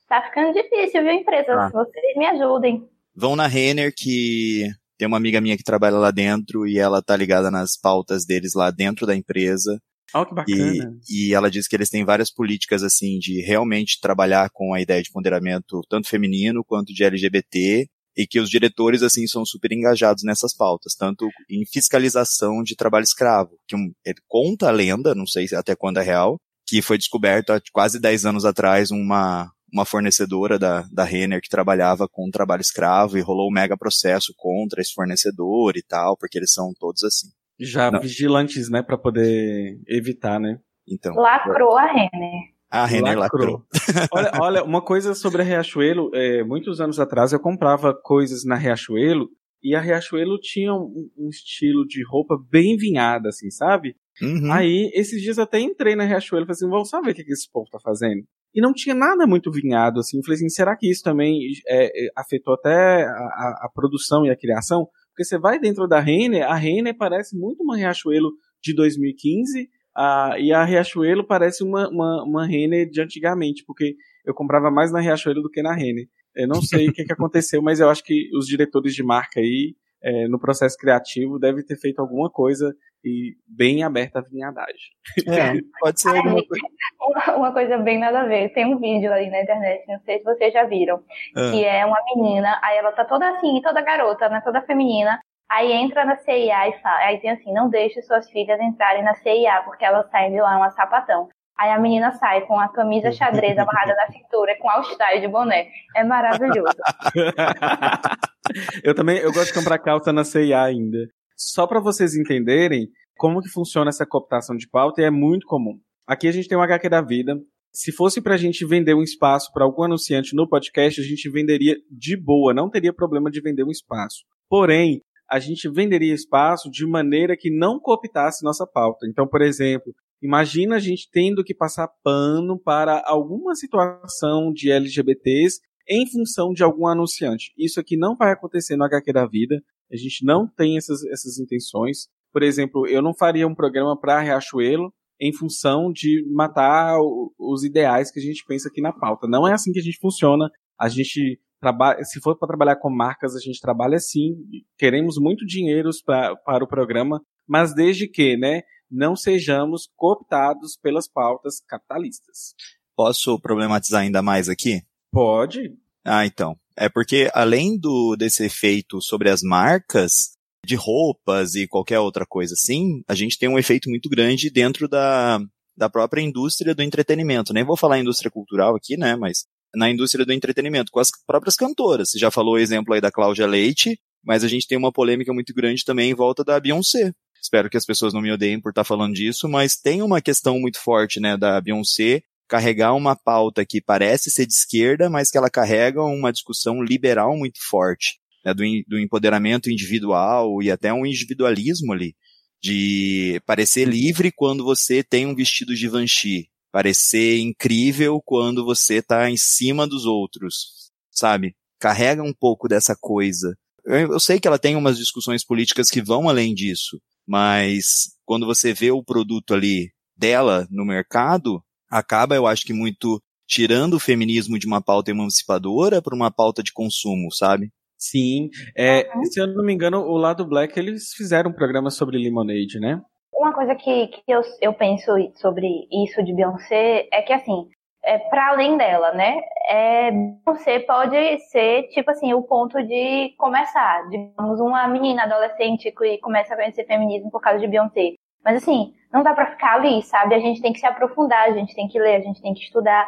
Tá ficando difícil, viu, empresas? Ah. Vocês me ajudem. Vão na Renner, que tem uma amiga minha que trabalha lá dentro e ela tá ligada nas pautas deles lá dentro da empresa. Oh, que bacana. E, e ela diz que eles têm várias políticas, assim, de realmente trabalhar com a ideia de ponderamento tanto feminino quanto de LGBT, e que os diretores, assim, são super engajados nessas pautas, tanto em fiscalização de trabalho escravo, que um, ele conta a lenda, não sei até quando é real, que foi descoberto há quase 10 anos atrás uma, uma fornecedora da, da Renner que trabalhava com trabalho escravo e rolou um mega processo contra esse fornecedor e tal, porque eles são todos assim já Não. vigilantes, né, para poder evitar, né? Então. Lacrou a Renner. A Renner lacrou. lacrou. olha, olha, uma coisa sobre a Riachuelo, é, muitos anos atrás eu comprava coisas na Riachuelo e a Riachuelo tinha um, um estilo de roupa bem vinhada, assim, sabe? Uhum. Aí, esses dias até entrei na Riachuelo e falei assim, vamos saber o que, que esse povo tá fazendo. E não tinha nada muito vinhado, assim. Eu falei assim, será que isso também é, é, afetou até a, a, a, produção e a criação? Porque você vai dentro da Renner, a Renner parece muito uma Riachuelo de 2015, a, e a Riachuelo parece uma, uma, uma Renner de antigamente, porque eu comprava mais na Riachuelo do que na Renner. Eu não sei o que, que aconteceu, mas eu acho que os diretores de marca aí, é, no processo criativo, devem ter feito alguma coisa e bem aberta a vinhadagem. É, pode ser alguma coisa. Uma coisa bem nada a ver. Tem um vídeo ali na internet, não sei se vocês já viram, ah. que é uma menina, aí ela tá toda assim, toda garota, né, toda feminina, aí entra na CIA e fala, aí tem assim, não deixe suas filhas entrarem na CIA, porque elas saem de lá uma sapatão. Aí a menina sai com a camisa xadrez amarrada na cintura, com all-style de boné. É maravilhoso. eu também, eu gosto de comprar calça na CIA ainda só para vocês entenderem como que funciona essa cooptação de pauta, e é muito comum. Aqui a gente tem um HQ da vida. Se fosse para a gente vender um espaço para algum anunciante no podcast, a gente venderia de boa, não teria problema de vender um espaço. Porém, a gente venderia espaço de maneira que não cooptasse nossa pauta. Então, por exemplo, imagina a gente tendo que passar pano para alguma situação de LGBTs em função de algum anunciante. Isso aqui não vai acontecer no HQ da vida. A gente não tem essas, essas intenções. Por exemplo, eu não faria um programa para Riachuelo em função de matar os ideais que a gente pensa aqui na pauta. Não é assim que a gente funciona. A gente trabalha, se for para trabalhar com marcas, a gente trabalha assim. Queremos muito dinheiro pra, para o programa, mas desde que, né, não sejamos cooptados pelas pautas capitalistas. Posso problematizar ainda mais aqui? Pode. Ah, então. É porque além do desse efeito sobre as marcas de roupas e qualquer outra coisa assim, a gente tem um efeito muito grande dentro da, da própria indústria do entretenimento. Nem vou falar indústria cultural aqui, né, mas na indústria do entretenimento, com as próprias cantoras. Você já falou o exemplo aí da Cláudia Leite, mas a gente tem uma polêmica muito grande também em volta da Beyoncé. Espero que as pessoas não me odeiem por estar falando disso, mas tem uma questão muito forte, né, da Beyoncé carregar uma pauta que parece ser de esquerda, mas que ela carrega uma discussão liberal muito forte. Né, do, do empoderamento individual e até um individualismo ali, de parecer livre quando você tem um vestido de Givenchy, parecer incrível quando você está em cima dos outros, sabe? Carrega um pouco dessa coisa. Eu, eu sei que ela tem umas discussões políticas que vão além disso, mas quando você vê o produto ali dela no mercado, acaba, eu acho que muito tirando o feminismo de uma pauta emancipadora para uma pauta de consumo, sabe? Sim. É, Se eu não me engano, o lado Black, eles fizeram um programa sobre Lemonade, né? Uma coisa que, que eu, eu penso sobre isso de Beyoncé é que, assim, é, para além dela, né? É, você pode ser, tipo assim, o ponto de começar. Digamos, uma menina adolescente que começa a conhecer feminismo por causa de Beyoncé. Mas, assim, não dá pra ficar ali, sabe? A gente tem que se aprofundar, a gente tem que ler, a gente tem que estudar.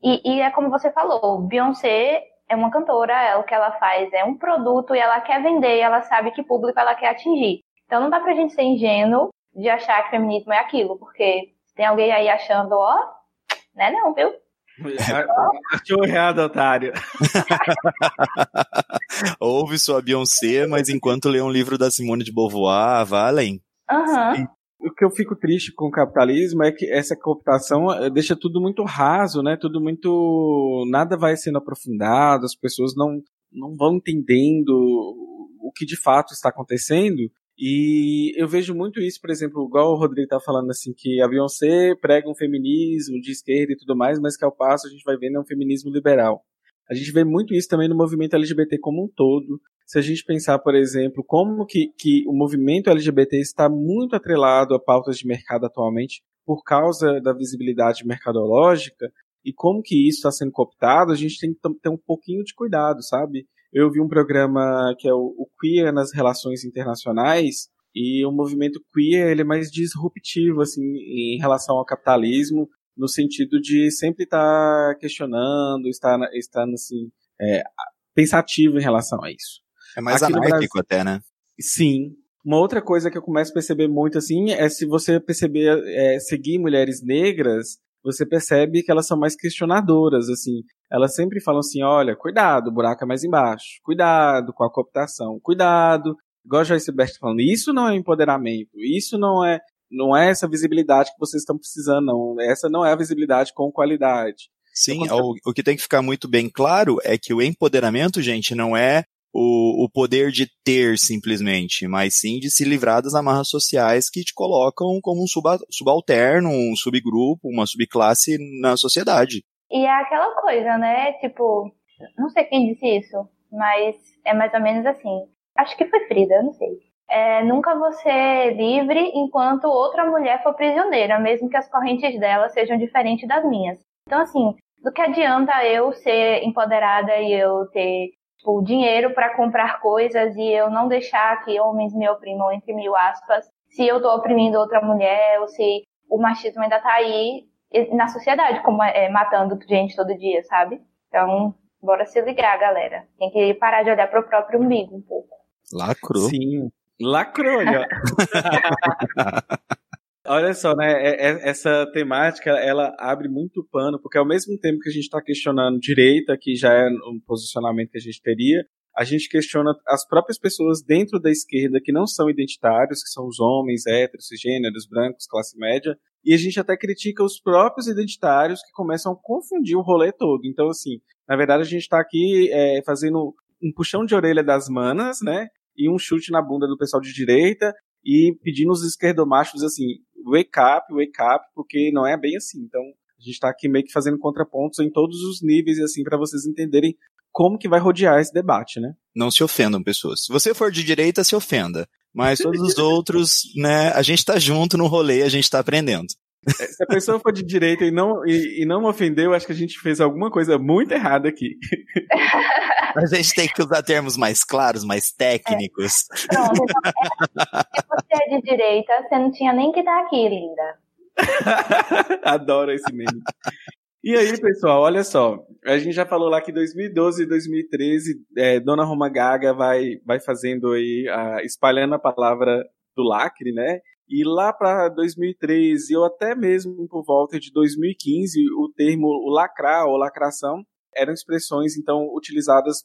E, e é como você falou, Beyoncé é uma cantora, é o que ela faz é um produto e ela quer vender, e ela sabe que público ela quer atingir. Então não dá pra gente ser ingênuo de achar que feminismo é aquilo, porque tem alguém aí achando, ó, né não, viu? Achou errado, otário. Ouve sua Beyoncé, mas enquanto lê um livro da Simone de Beauvoir, valem. Aham. Uhum. O que eu fico triste com o capitalismo é que essa cooptação eh, deixa tudo muito raso, né? Tudo muito. Nada vai sendo aprofundado, as pessoas não, não vão entendendo o que de fato está acontecendo. E eu vejo muito isso, por exemplo, igual o Rodrigo está falando assim, que a Beyoncé prega um feminismo de esquerda e tudo mais, mas que ao passo a gente vai vendo é um feminismo liberal. A gente vê muito isso também no movimento LGBT como um todo. Se a gente pensar, por exemplo, como que, que o movimento LGBT está muito atrelado a pautas de mercado atualmente por causa da visibilidade mercadológica e como que isso está sendo cooptado, a gente tem que ter um pouquinho de cuidado, sabe? Eu vi um programa que é o, o Queer nas Relações Internacionais e o movimento queer ele é mais disruptivo assim em relação ao capitalismo no sentido de sempre estar questionando, estar, estar assim, é, pensativo em relação a isso. É mais Aqui anárquico até, né? Sim. Uma outra coisa que eu começo a perceber muito assim é se você perceber é, seguir mulheres negras, você percebe que elas são mais questionadoras, assim. Elas sempre falam assim, olha, cuidado, o buraco é mais embaixo. Cuidado com a cooptação. Cuidado. Igual a Joyce Best falando, isso não é empoderamento. Isso não é não é essa visibilidade que vocês estão precisando, não. Essa não é a visibilidade com qualidade. Sim, o, o que tem que ficar muito bem claro é que o empoderamento, gente, não é o, o poder de ter simplesmente, mas sim de se livrar das amarras sociais que te colocam como um suba, subalterno, um subgrupo, uma subclasse na sociedade. E é aquela coisa, né? Tipo, não sei quem disse isso, mas é mais ou menos assim. Acho que foi Frida, não sei é, nunca ser livre enquanto outra mulher for prisioneira, mesmo que as correntes dela sejam diferentes das minhas. Então, assim, do que adianta eu ser empoderada e eu ter tipo, dinheiro para comprar coisas e eu não deixar que homens me oprimam, entre mil aspas, se eu tô oprimindo outra mulher ou se o machismo ainda tá aí na sociedade, como é, matando gente todo dia, sabe? Então, bora se ligar, galera. Tem que parar de olhar pro próprio umbigo um pouco. Lacrou. Sim. Lacrou, Olha só, né? É, é, essa temática ela abre muito pano, porque ao mesmo tempo que a gente está questionando direita, que já é um posicionamento que a gente teria, a gente questiona as próprias pessoas dentro da esquerda que não são identitários, que são os homens, héteros, gêneros, brancos, classe média, e a gente até critica os próprios identitários que começam a confundir o rolê todo. Então, assim, na verdade a gente está aqui é, fazendo um puxão de orelha das manas, né? e um chute na bunda do pessoal de direita e pedindo os esquerdomachos assim, wake up, wake up, porque não é bem assim. Então, a gente está aqui meio que fazendo contrapontos em todos os níveis, assim, para vocês entenderem como que vai rodear esse debate, né? Não se ofendam, pessoas. Se você for de direita, se ofenda. Mas todos os outros, né, a gente tá junto no rolê, a gente tá aprendendo. É, se a pessoa for de direita e não, e, e não ofendeu, acho que a gente fez alguma coisa muito errada aqui. A gente tem que usar termos mais claros, mais técnicos. É. Pronto, então, se você é de direita, você não tinha nem que estar aqui, linda. Adoro esse meme. E aí, pessoal, olha só. A gente já falou lá que 2012 e 2013, é, Dona Roma Gaga vai, vai fazendo aí, a, espalhando a palavra do lacre, né? E lá para 2013, ou até mesmo por volta de 2015, o termo lacrar ou lacração eram expressões então utilizadas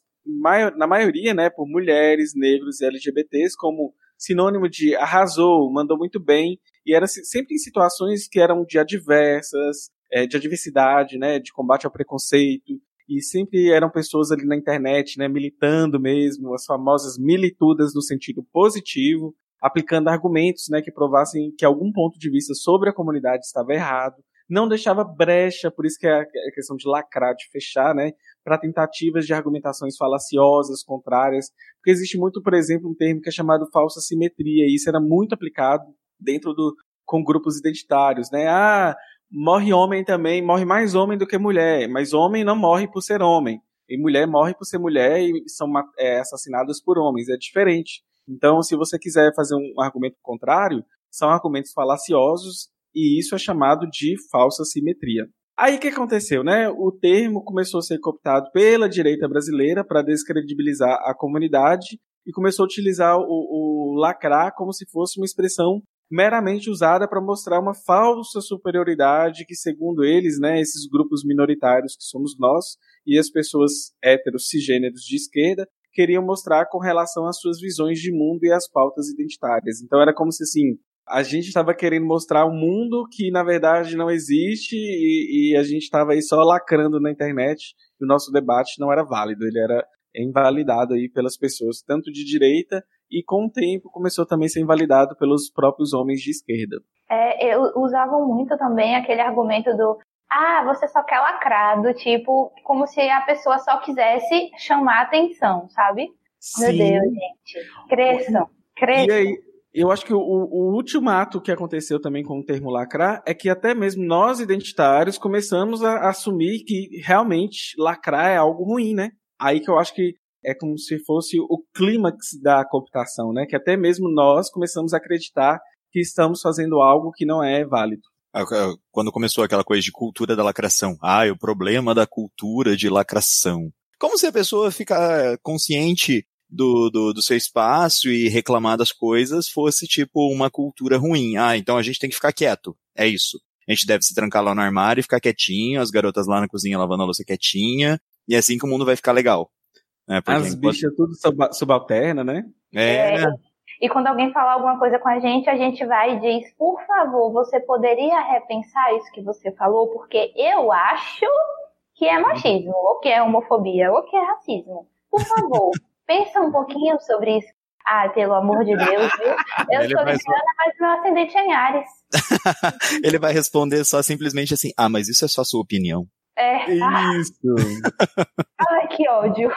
na maioria, né, por mulheres, negros e LGBTs como sinônimo de arrasou, mandou muito bem, e era sempre em situações que eram de adversas, é, de adversidade, né, de combate ao preconceito, e sempre eram pessoas ali na internet, né, militando mesmo, as famosas militudas no sentido positivo, aplicando argumentos, né, que provassem que algum ponto de vista sobre a comunidade estava errado, não deixava brecha, por isso que é a questão de lacrar, de fechar, né, para tentativas de argumentações falaciosas, contrárias, porque existe muito, por exemplo, um termo que é chamado falsa simetria, e isso era muito aplicado dentro do com grupos identitários, né? Ah, morre homem também, morre mais homem do que mulher, mas homem não morre por ser homem, e mulher morre por ser mulher e são é, assassinadas por homens, é diferente. Então, se você quiser fazer um argumento contrário, são argumentos falaciosos e isso é chamado de falsa simetria. Aí o que aconteceu, né? O termo começou a ser cooptado pela direita brasileira para descredibilizar a comunidade e começou a utilizar o, o lacrar como se fosse uma expressão meramente usada para mostrar uma falsa superioridade que, segundo eles, né, esses grupos minoritários que somos nós e as pessoas héteros cisgêneros de esquerda queriam mostrar com relação às suas visões de mundo e às pautas identitárias. Então era como se assim, a gente estava querendo mostrar um mundo que na verdade não existe e, e a gente estava aí só lacrando na internet e o nosso debate não era válido, ele era invalidado aí pelas pessoas tanto de direita e com o tempo começou também a ser invalidado pelos próprios homens de esquerda. É, usavam muito também aquele argumento do ah, você só quer lacrar, do tipo, como se a pessoa só quisesse chamar atenção, sabe? Sim. Meu Deus, gente. Cresçam, cresçam. E aí, eu acho que o, o ultimato que aconteceu também com o termo lacrar é que até mesmo nós identitários começamos a assumir que realmente lacrar é algo ruim, né? Aí que eu acho que é como se fosse o clímax da cooptação, né? Que até mesmo nós começamos a acreditar que estamos fazendo algo que não é válido. Quando começou aquela coisa de cultura da lacração. Ah, o problema da cultura de lacração. Como se a pessoa ficar consciente do, do, do, seu espaço e reclamar das coisas fosse tipo uma cultura ruim. Ah, então a gente tem que ficar quieto. É isso. A gente deve se trancar lá no armário e ficar quietinho, as garotas lá na cozinha lavando a louça quietinha, e é assim que o mundo vai ficar legal. É, As bichas tudo subalterna, né? É. é. E quando alguém fala alguma coisa com a gente, a gente vai e diz, por favor, você poderia repensar isso que você falou, porque eu acho que é machismo, ou que é homofobia, ou que é racismo. Por favor, pensa um pouquinho sobre isso. Ah, pelo amor de Deus, viu? Eu Ele sou libriana, mas meu ascendente é em Ares. Ele vai responder só simplesmente assim, ah, mas isso é só sua opinião. É. Isso. Ai, que ódio.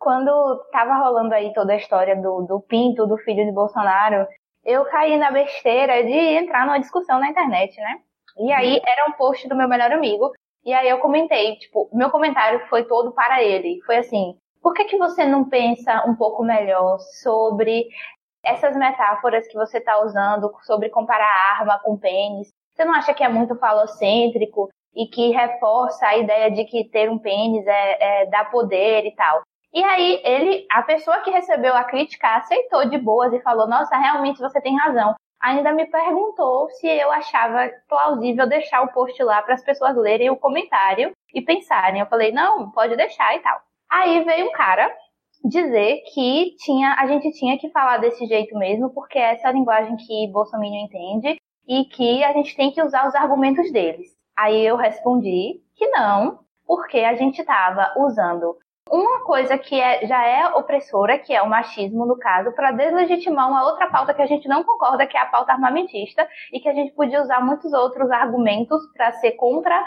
Quando tava rolando aí toda a história do, do Pinto, do filho de Bolsonaro, eu caí na besteira de entrar numa discussão na internet, né? E aí era um post do meu melhor amigo. E aí eu comentei, tipo, meu comentário foi todo para ele. Foi assim: por que, que você não pensa um pouco melhor sobre essas metáforas que você está usando, sobre comparar arma com pênis? Você não acha que é muito falocêntrico? e que reforça a ideia de que ter um pênis é, é dá poder e tal. E aí ele, a pessoa que recebeu a crítica aceitou de boas e falou: "Nossa, realmente você tem razão". Ainda me perguntou se eu achava plausível deixar o post lá para as pessoas lerem o comentário e pensarem. Eu falei: "Não, pode deixar e tal". Aí veio um cara dizer que tinha, a gente tinha que falar desse jeito mesmo, porque essa é a linguagem que Bolsonaro entende e que a gente tem que usar os argumentos deles. Aí eu respondi que não, porque a gente estava usando uma coisa que é, já é opressora, que é o machismo, no caso, para deslegitimar uma outra pauta que a gente não concorda, que é a pauta armamentista, e que a gente podia usar muitos outros argumentos para ser contra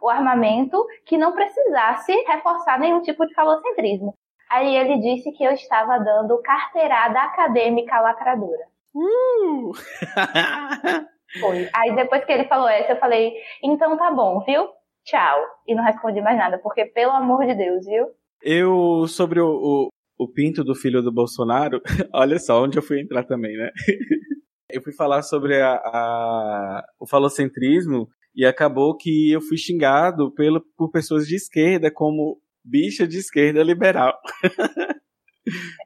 o armamento que não precisasse reforçar nenhum tipo de falocentrismo. Aí ele disse que eu estava dando carteirada acadêmica lacradora. Uh! Foi. Aí depois que ele falou essa, eu falei, então tá bom, viu? Tchau. E não respondi mais nada, porque pelo amor de Deus, viu? Eu, sobre o, o, o pinto do filho do Bolsonaro, olha só onde eu fui entrar também, né? eu fui falar sobre a, a, o falocentrismo e acabou que eu fui xingado pelo, por pessoas de esquerda como bicha de esquerda liberal.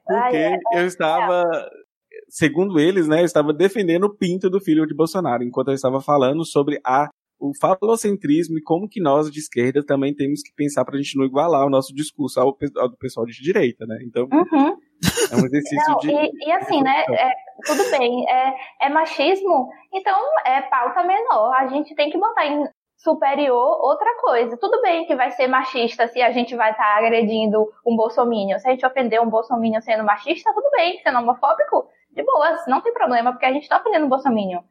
Porque é, eu estava segundo eles, né, eu estava defendendo o pinto do filho de Bolsonaro, enquanto eu estava falando sobre a o falocentrismo e como que nós de esquerda também temos que pensar para a gente não igualar o nosso discurso ao, ao do pessoal de direita, né? Então, Uhum. é um exercício Não, de. e, e assim, né? é, tudo bem, é, é machismo, então é pauta menor. A gente tem que botar em superior outra coisa. Tudo bem que vai ser machista se a gente vai estar agredindo um bolsominion. Se a gente ofender um bolsominion sendo machista, tudo bem. Sendo homofóbico, de boas, não tem problema, porque a gente tá ofendendo um bolsominion.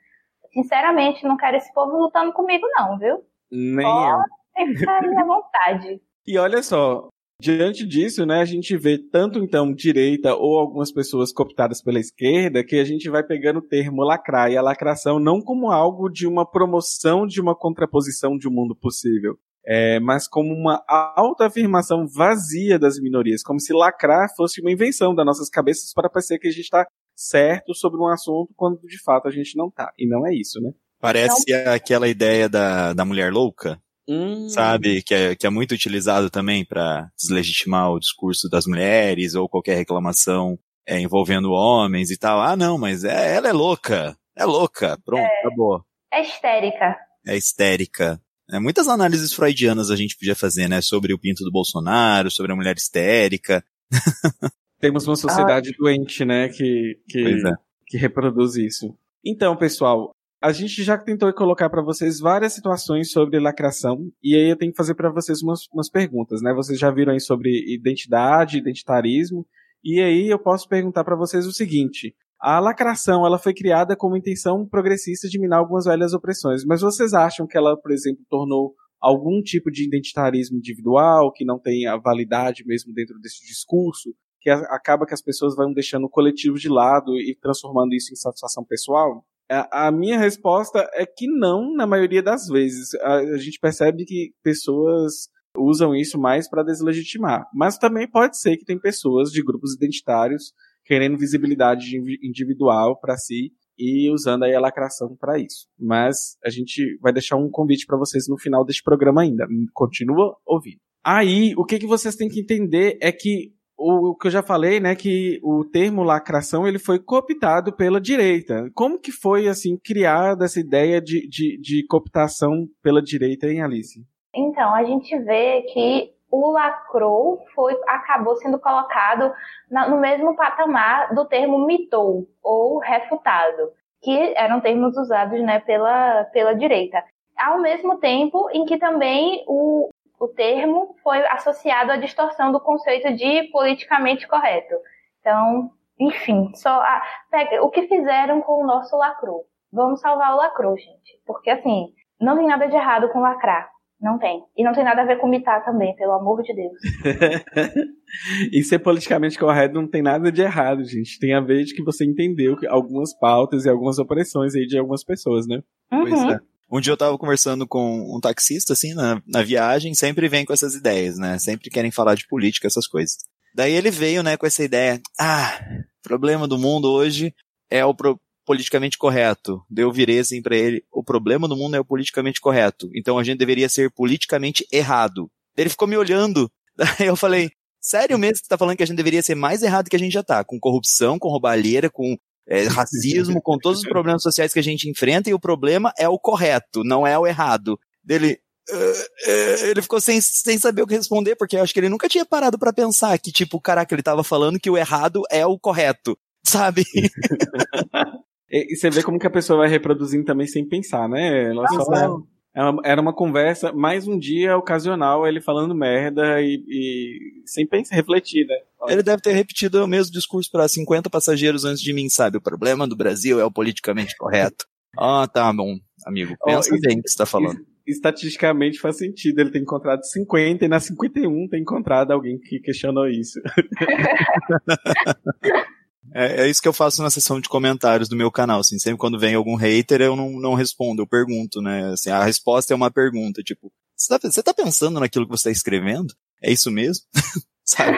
Sinceramente, não quero esse povo lutando comigo, não, viu? Nem Ó, eu. Tem que ficar à vontade. E olha só, diante disso, né, a gente vê tanto então direita ou algumas pessoas cooptadas pela esquerda que a gente vai pegando o termo lacrar e a lacração não como algo de uma promoção de uma contraposição de um mundo possível. É, mas como uma autoafirmação vazia das minorias, como se lacrar fosse uma invenção das nossas cabeças para parecer que a gente está certo sobre um assunto quando de fato a gente não tá. E não é isso, né? Parece aquela ideia da, da mulher louca, Hum. sabe? Que é, que é muito utilizado também para deslegitimar o discurso das mulheres ou qualquer reclamação é, envolvendo homens e tal. Ah, não, mas é, ela é louca. É louca. Pronto, acabou. É histérica. É histérica. É, muitas análises freudianas a gente podia fazer, né? Sobre o pinto do Bolsonaro, sobre a mulher histérica. Temos uma sociedade doente, né, que, que, é. que reproduz isso. Então, pessoal, a gente já tentou colocar para vocês várias situações sobre lacração, e aí eu tenho que fazer para vocês umas, umas perguntas, né? Vocês já viram aí sobre identidade, identitarismo, e aí eu posso perguntar para vocês o seguinte: a lacração, ela foi criada com uma intenção progressista de minar algumas velhas opressões, mas vocês acham que ela, por exemplo, tornou algum tipo de identitarismo individual que não tem a validade mesmo dentro desse discurso? Que acaba que as pessoas vão deixando o coletivo de lado e transformando isso em satisfação pessoal? A, minha resposta é que não, na maioria das vezes. A, gente percebe que pessoas usam isso mais para deslegitimar. Mas também pode ser que tem pessoas de grupos identitários querendo visibilidade individual para si e usando aí a lacração para isso. Mas a gente vai deixar um convite para vocês no final deste programa ainda. Continua ouvindo. Aí, o que, que vocês têm que entender é que o, o que eu já falei, né, que o termo lacração ele foi cooptado pela direita. Como que foi assim criada essa ideia de, de, de cooptação pela direita em Alice? Então, a gente vê que o lacrou foi, acabou sendo colocado na- no mesmo patamar do termo mitou ou refutado, que eram termos usados né, pela, pela direita. Ao mesmo tempo em que também o, o termo foi associado à distorção do conceito de politicamente correto. Então, enfim, só a- pega, o que fizeram com o nosso lacrou. Vamos salvar o lacrou, gente. Porque assim, não tem nada de errado com lacrar. Não tem. E não tem nada a ver com mitar também, pelo amor de Deus. e ser politicamente correto não tem nada de errado, gente. Tem a ver de que você entendeu algumas pautas e algumas opressões aí de algumas pessoas, né? Pois Uhum. é. Um dia eu tava conversando com um taxista, assim, na, na viagem, sempre vem com essas ideias, né? Sempre querem falar de política, essas coisas. Daí ele veio, né, com essa ideia, ah, problema do mundo hoje é o pro- politicamente correto. Daí eu virei assim pra ele, o problema do mundo é o politicamente correto. Então a gente deveria ser politicamente errado. Ele ficou me olhando, daí eu falei, sério mesmo que você tá falando que a gente deveria ser mais errado que a gente já tá? Com corrupção, com roubalheira, com é, racismo, com todos os problemas sociais que a gente enfrenta, e o problema é o correto, não é o errado. Dele, "Eh, eh", ele ficou sem, sem saber o que responder, porque eu acho que ele nunca tinha parado pra pensar que, tipo, caraca, ele tava falando que o errado é o correto, sabe? E, e você vê como que a pessoa vai reproduzindo também sem pensar, né? Ela só- é. Era uma- conversa, mais um dia ocasional, ele falando merda e, e sem pensar, refletir, né? Ele deve ter repetido o mesmo discurso para 50 passageiros antes de mim, sabe? O problema do Brasil é o politicamente correto. Ah, tá bom, amigo. Pensa isso- bem o que você tá falando. Estatisticamente faz sentido ele ter encontrado 50 e na 51 ter encontrado alguém que questionou isso. É, é isso que eu faço na seção de comentários do meu canal, assim, sempre quando vem algum hater eu não, não respondo, eu pergunto, né, assim, a resposta é uma pergunta, tipo, você tá, tá pensando naquilo que você tá escrevendo? É isso mesmo? Sabe?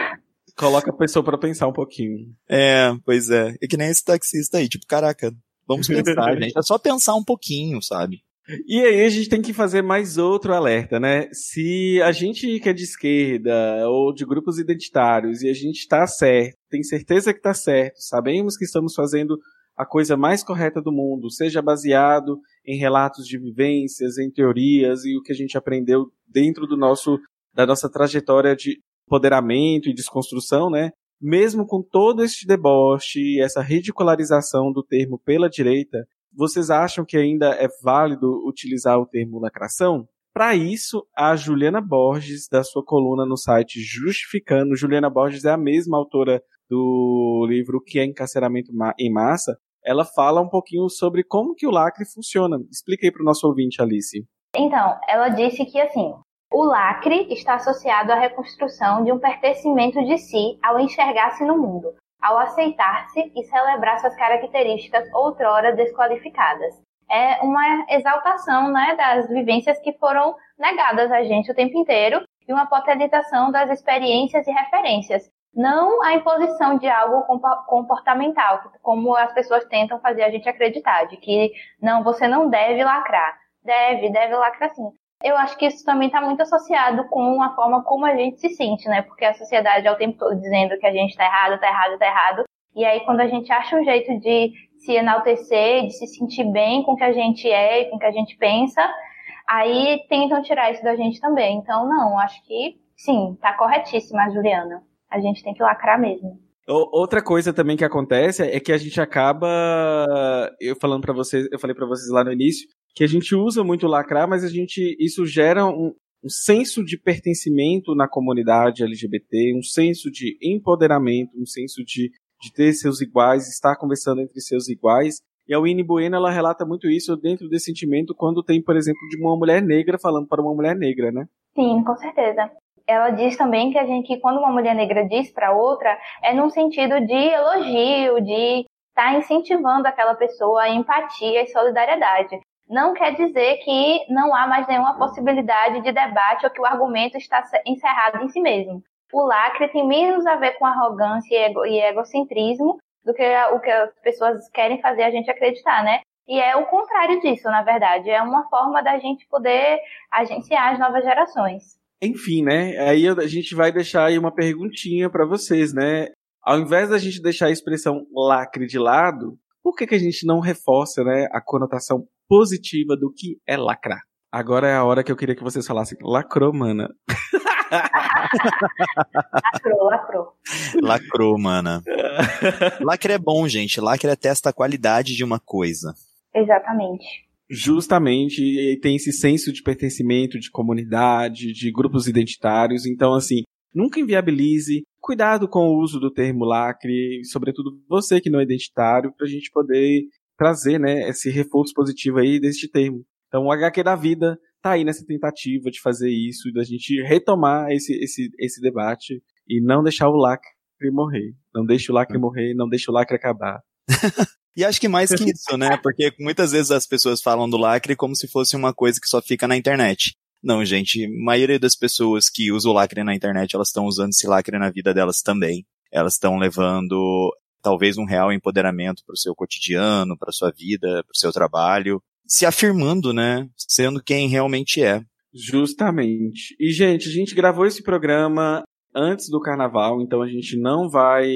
Coloca a pessoa pra pensar um pouquinho. É, pois é, é que nem esse taxista aí, tipo, caraca, vamos pensar, gente, é só pensar um pouquinho, sabe? E aí a gente tem que fazer mais outro alerta, né? Se a gente que é de esquerda ou de grupos identitários e a gente está certo, tem certeza que está certo, sabemos que estamos fazendo a coisa mais correta do mundo, seja baseado em relatos de vivências, em teorias e o que a gente aprendeu dentro do nosso da nossa trajetória de empoderamento e desconstrução, né? Mesmo com todo este deboche e essa ridicularização do termo pela direita, vocês acham que ainda é válido utilizar o termo lacração? Para isso, a Juliana Borges, da sua coluna no site Justificando, Juliana Borges é a mesma autora do livro Que é Encarceramento em Massa, ela fala um pouquinho sobre como que o lacre funciona. Explica aí para o nosso ouvinte, Alice. Então, ela disse que assim, o lacre está associado à reconstrução de um pertencimento de si ao enxergar-se no mundo, ao aceitar-se e celebrar suas características outrora desqualificadas. É uma exaltação né, das vivências que foram negadas a gente o tempo inteiro e uma potencialização das experiências e referências, não a imposição de algo comportamental, como as pessoas tentam fazer a gente acreditar, de que não, você não deve lacrar. Deve, deve lacrar sim. Eu acho que isso também está muito associado com a forma como a gente se sente, né? Porque a sociedade é o tempo todo dizendo que a gente está errado, está errado, está errado. E aí, quando a gente acha um jeito de se enaltecer, de se sentir bem com o que a gente é e com o que a gente pensa, aí tentam tirar isso da gente também. Então, não, acho que sim, tá corretíssima Juliana a gente tem que lacrar mesmo. Outra coisa também que acontece é que a gente acaba, eu falando para vocês, eu falei para vocês lá no início, que a gente usa muito lacrar, mas a gente isso gera um, um senso de pertencimento na comunidade LGBT, um senso de empoderamento, um senso de, de ter seus iguais, estar conversando entre seus iguais. E a Winnie Bueno ela relata muito isso dentro desse sentimento quando tem, por exemplo, de uma mulher negra falando para uma mulher negra, né? Sim, com certeza ela diz também que a gente, que quando uma mulher negra diz para outra, é num sentido de elogio, de estar tá incentivando aquela pessoa a empatia e solidariedade. Não quer dizer que não há mais nenhuma possibilidade de debate ou que o argumento está encerrado em si mesmo. O lacre tem menos a ver com arrogância e egocentrismo do que o que as pessoas querem fazer a gente acreditar, né? E é o contrário disso, na verdade. É uma forma da gente poder agenciar as novas gerações. Enfim, né? Aí a gente vai deixar aí uma perguntinha para vocês, né? Ao invés da gente deixar a expressão lacre de lado, por que, que a gente não reforça né, a conotação positiva do que é lacrar? Agora é a hora que eu queria que vocês falassem lacrou, mana. lacrou, lacrou. Lacrou, mana. Lacre é bom, gente. Lacre atesta a qualidade de uma coisa. Exatamente justamente tem esse senso de pertencimento, de comunidade, de grupos identitários. Então, assim, nunca inviabilize. Cuidado com o uso do termo lacre, sobretudo você que não é identitário, para a gente poder trazer né, esse reforço positivo aí deste termo. Então, o HQ da vida tá aí nessa tentativa de fazer isso, da gente retomar esse, esse, esse debate e não deixar o lacre morrer. Não deixe o lacre morrer, não deixe o lacre acabar. E acho que mais que isso, né? Porque muitas vezes as pessoas falam do lacre como se fosse uma coisa que só fica na internet. Não, gente, a maioria das pessoas que usam o lacre na internet, elas estão usando esse lacre na vida delas também. Elas estão levando talvez um real empoderamento para o seu cotidiano, para sua vida, para o seu trabalho, se afirmando, né? Sendo quem realmente é. Justamente. E, gente, a gente gravou esse programa antes do carnaval, então a gente não vai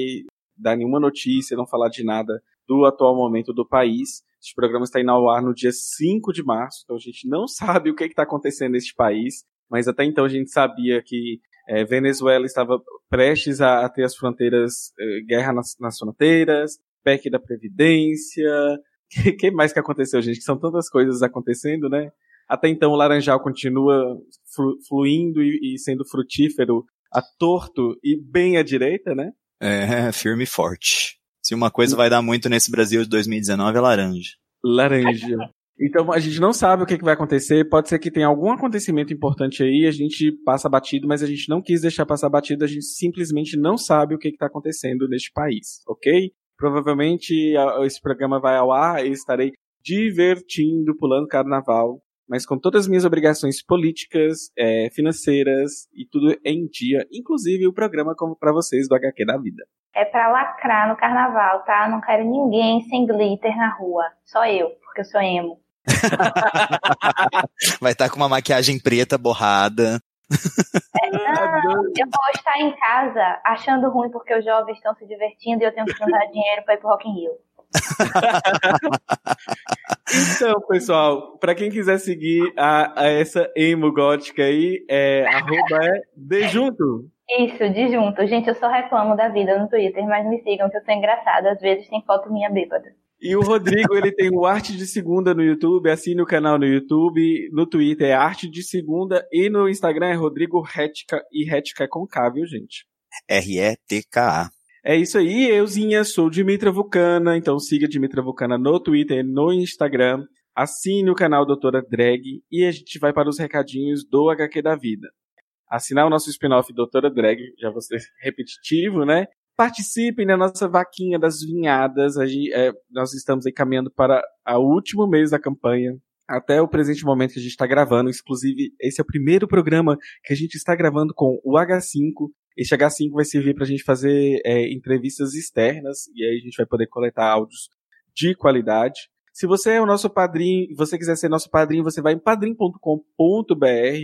dar nenhuma notícia, não falar de nada do atual momento do país. Este programa está indo ao ar no dia 5 de março, então a gente não sabe o que está acontecendo neste país, mas até então a gente sabia que é, Venezuela estava prestes a, a ter as fronteiras, é, guerra nas, nas, fronteiras, PEC da Previdência. O que, que, mais que aconteceu, gente? Que são tantas coisas acontecendo, né? Até então o Laranjal continua flu, fluindo e, e sendo frutífero a torto e bem à direita, né? É, firme e forte. Se uma coisa vai dar muito nesse Brasil de 2019 é laranja. Laranja. Então a gente não sabe o que, que, vai acontecer. Pode ser que tenha algum acontecimento importante aí, a gente passa batido, mas a gente não quis deixar passar batido, a gente simplesmente não sabe o que está acontecendo neste país, ok? Provavelmente esse programa vai ao ar e estarei divertindo, pulando carnaval, mas com todas as minhas obrigações políticas, é, financeiras e tudo em dia, inclusive o programa como para vocês do HQ da vida. É pra lacrar no carnaval, tá? Não quero ninguém sem glitter na rua. Só eu, porque eu sou emo. Vai estar tá com uma maquiagem preta borrada. É, não, eu vou estar em casa achando ruim porque os jovens estão se divertindo e eu tenho que juntar dinheiro para ir pro Rock in Rio. Então, pessoal, pra quem quiser seguir a, a essa emo gótica aí, é, arroba é dejunto. Isso, de junto. Gente, eu só reclamo da vida no Twitter, mas me sigam que eu sou engraçada. Às vezes tem foto minha bêbada. E o Rodrigo, ele tem o Arte de Segunda no YouTube, assine o canal no YouTube, no Twitter é Arte de Segunda e no Instagram é Rodrigo Retka e Retka é com K, viu, gente? R-E-T-K-A. É isso aí, euzinha, sou Dimitra Vulcana, então siga Dimitra Vulcana no Twitter, no Instagram, assine o canal Doutora Drag e a gente vai para os recadinhos do HQ da Vida. Assinar o nosso spin-off Doutora Drag, já vou ser repetitivo, né? Participem da nossa vaquinha das vinhadas, gente, é, nós estamos aí caminhando para o último mês da campanha, até o presente momento que a gente está gravando, inclusive esse é o primeiro programa que a gente está gravando com o H5, esse H5 vai servir para a gente fazer é, entrevistas externas. E aí a gente vai poder coletar áudios de qualidade. Se você é o nosso padrinho, você quiser ser nosso padrinho, você vai em padrim.com.br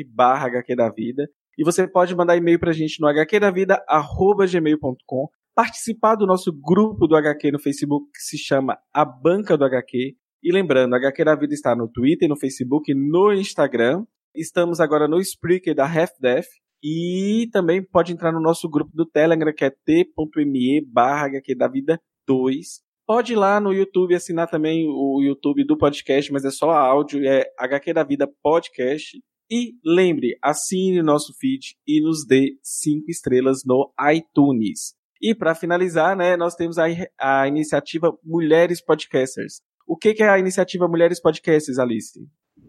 barra HQ da Vida. E você pode mandar e-mail para a gente no hqdavida.gmail.com participar do nosso grupo do HQ no Facebook que se chama A Banca do HQ. E lembrando, HQ da Vida está no Twitter, no Facebook, no Instagram. Estamos agora no Spreaker da Half Death. E também pode entrar no nosso grupo do Telegram, que é t.me barra HQ da Vida 2. Pode ir lá no YouTube assinar também o YouTube do podcast, mas é só áudio, é HQ da Vida Podcast. E lembre, assine nosso feed e nos dê cinco estrelas no iTunes. E para finalizar, né, nós temos a, a iniciativa Mulheres Podcasters. O que, que é a iniciativa Mulheres Podcasters, Alice?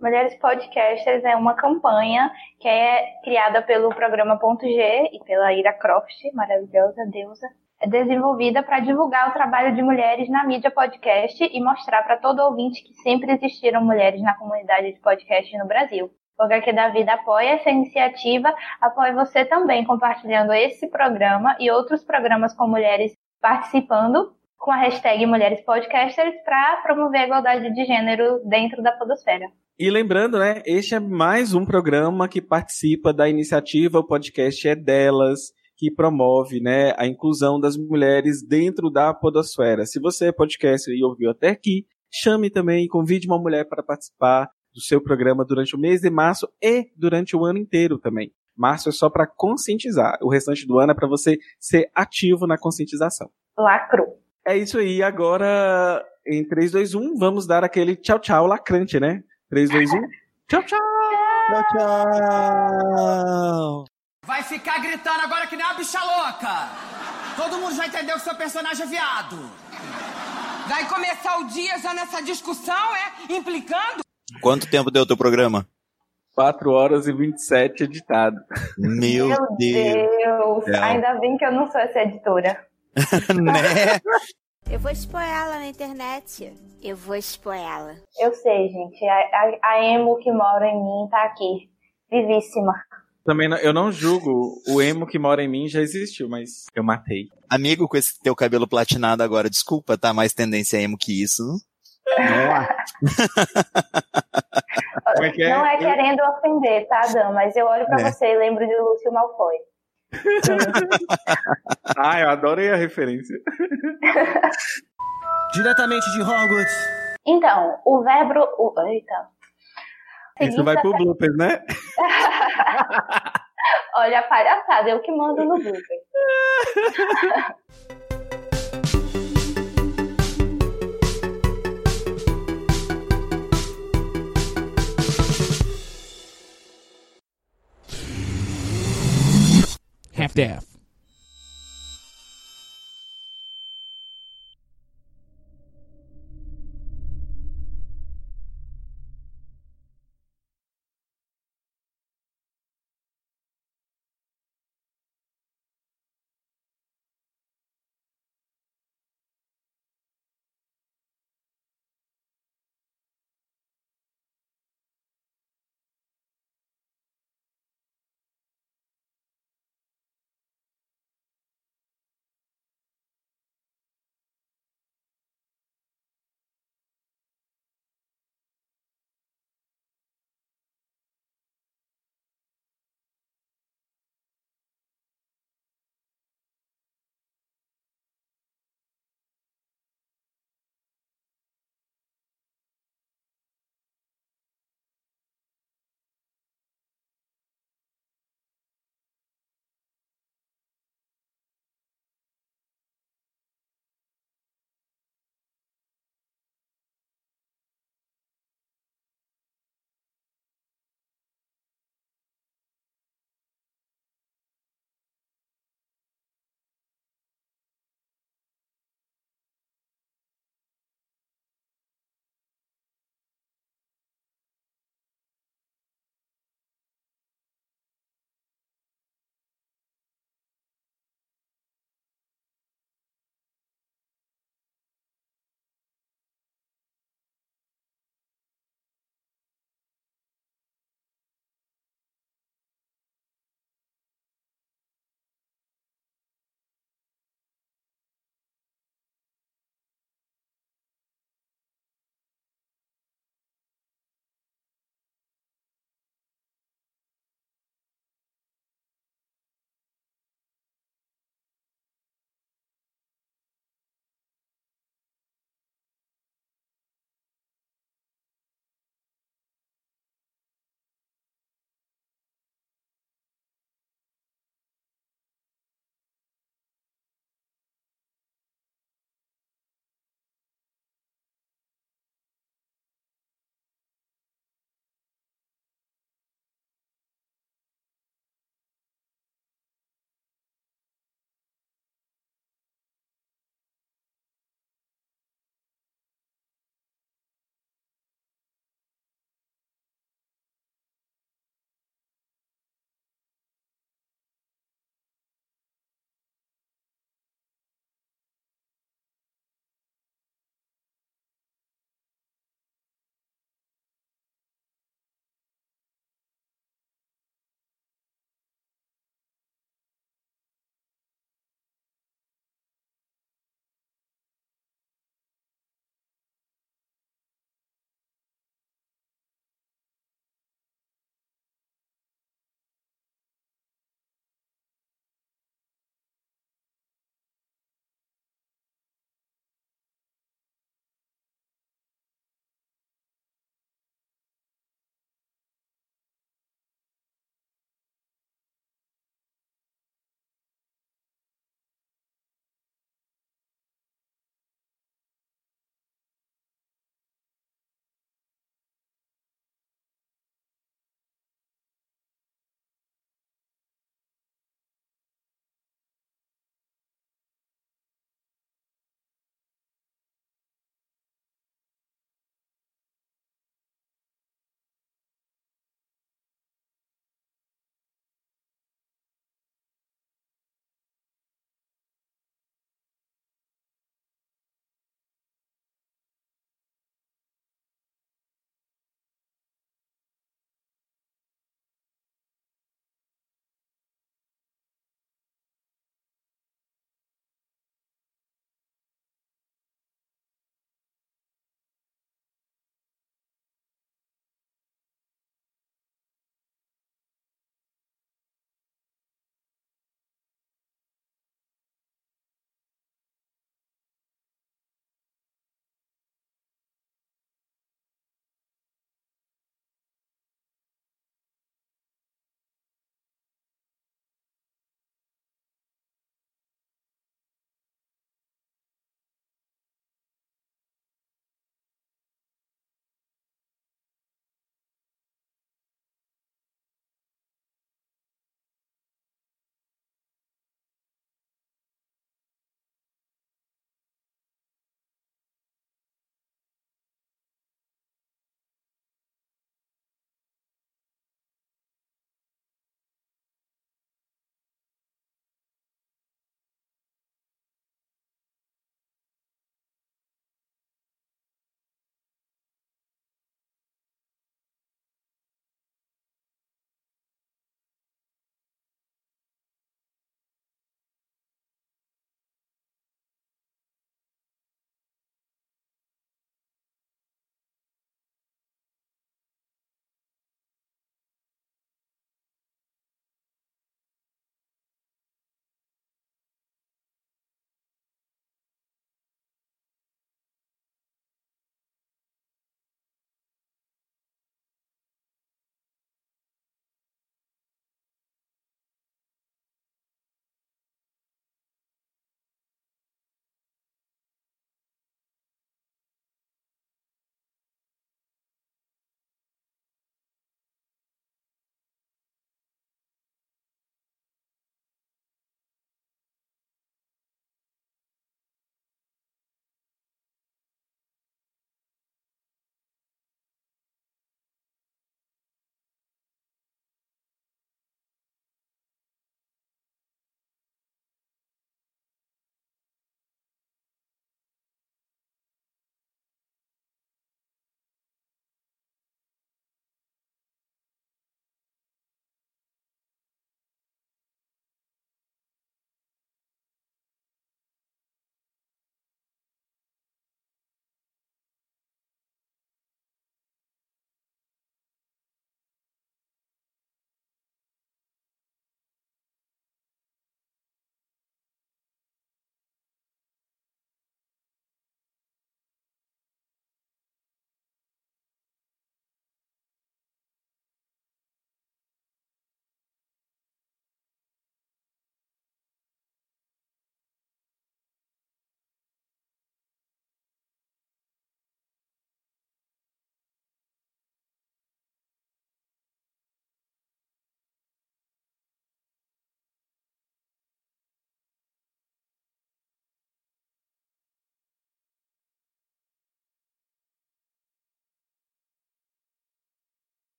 Mulheres Podcasters é uma campanha que é criada pelo programa Ponto G e pela Ira Croft, maravilhosa deusa. É desenvolvida para divulgar o trabalho de mulheres na mídia podcast e mostrar para todo ouvinte que sempre existiram mulheres na comunidade de podcast no Brasil. O HQ da Vida apoia essa iniciativa, apoia você também compartilhando esse programa e outros programas com mulheres participando com a hashtag Mulheres Podcasters para promover a igualdade de gênero dentro da podosfera. E lembrando, né, este é mais um programa que participa da iniciativa O Podcast é Delas, que promove, né, a inclusão das mulheres dentro da podosfera. Se você é podcaster e ouviu até aqui, chame também, convide uma mulher para participar do seu programa durante o mês de março e durante o ano inteiro também. Março é só para conscientizar, o restante do ano é para você ser ativo na conscientização. Lacro. É isso aí, agora em 3, 2, 1, vamos dar aquele tchau tchau lacrante, né? 3, 2, 1, tchau tchau! Tchau, tchau! Vai ficar gritando agora que nem uma bicha louca! Todo mundo já entendeu que seu personagem é viado! Vai começar o dia já nessa discussão, é? Implicando? Quanto tempo deu o teu programa? 4 horas e 27 editado. Meu, Meu Deus. Deus! É. Ainda bem que eu não sou essa editora. né? Eu vou expor ela na internet. Eu vou expor ela. Eu sei, gente. A, a, a emo que mora em mim tá aqui. Vivíssima. Também não- eu não julgo, o emo que mora em mim já existiu, mas eu matei. Amigo, com esse teu cabelo platinado agora, desculpa, tá mais tendência emo que isso. Não. Como é que é? Não é Eu- querendo ofender, tá, Dan? Mas eu olho pra É. você e lembro de Lúcio Malfoy. Ah, eu adorei a referência. Diretamente de Hogwarts. Então, o verbo. O, eita. Isso vai pro bloopers, né? Olha a palhaçada, eu que mando no blooper. half to half.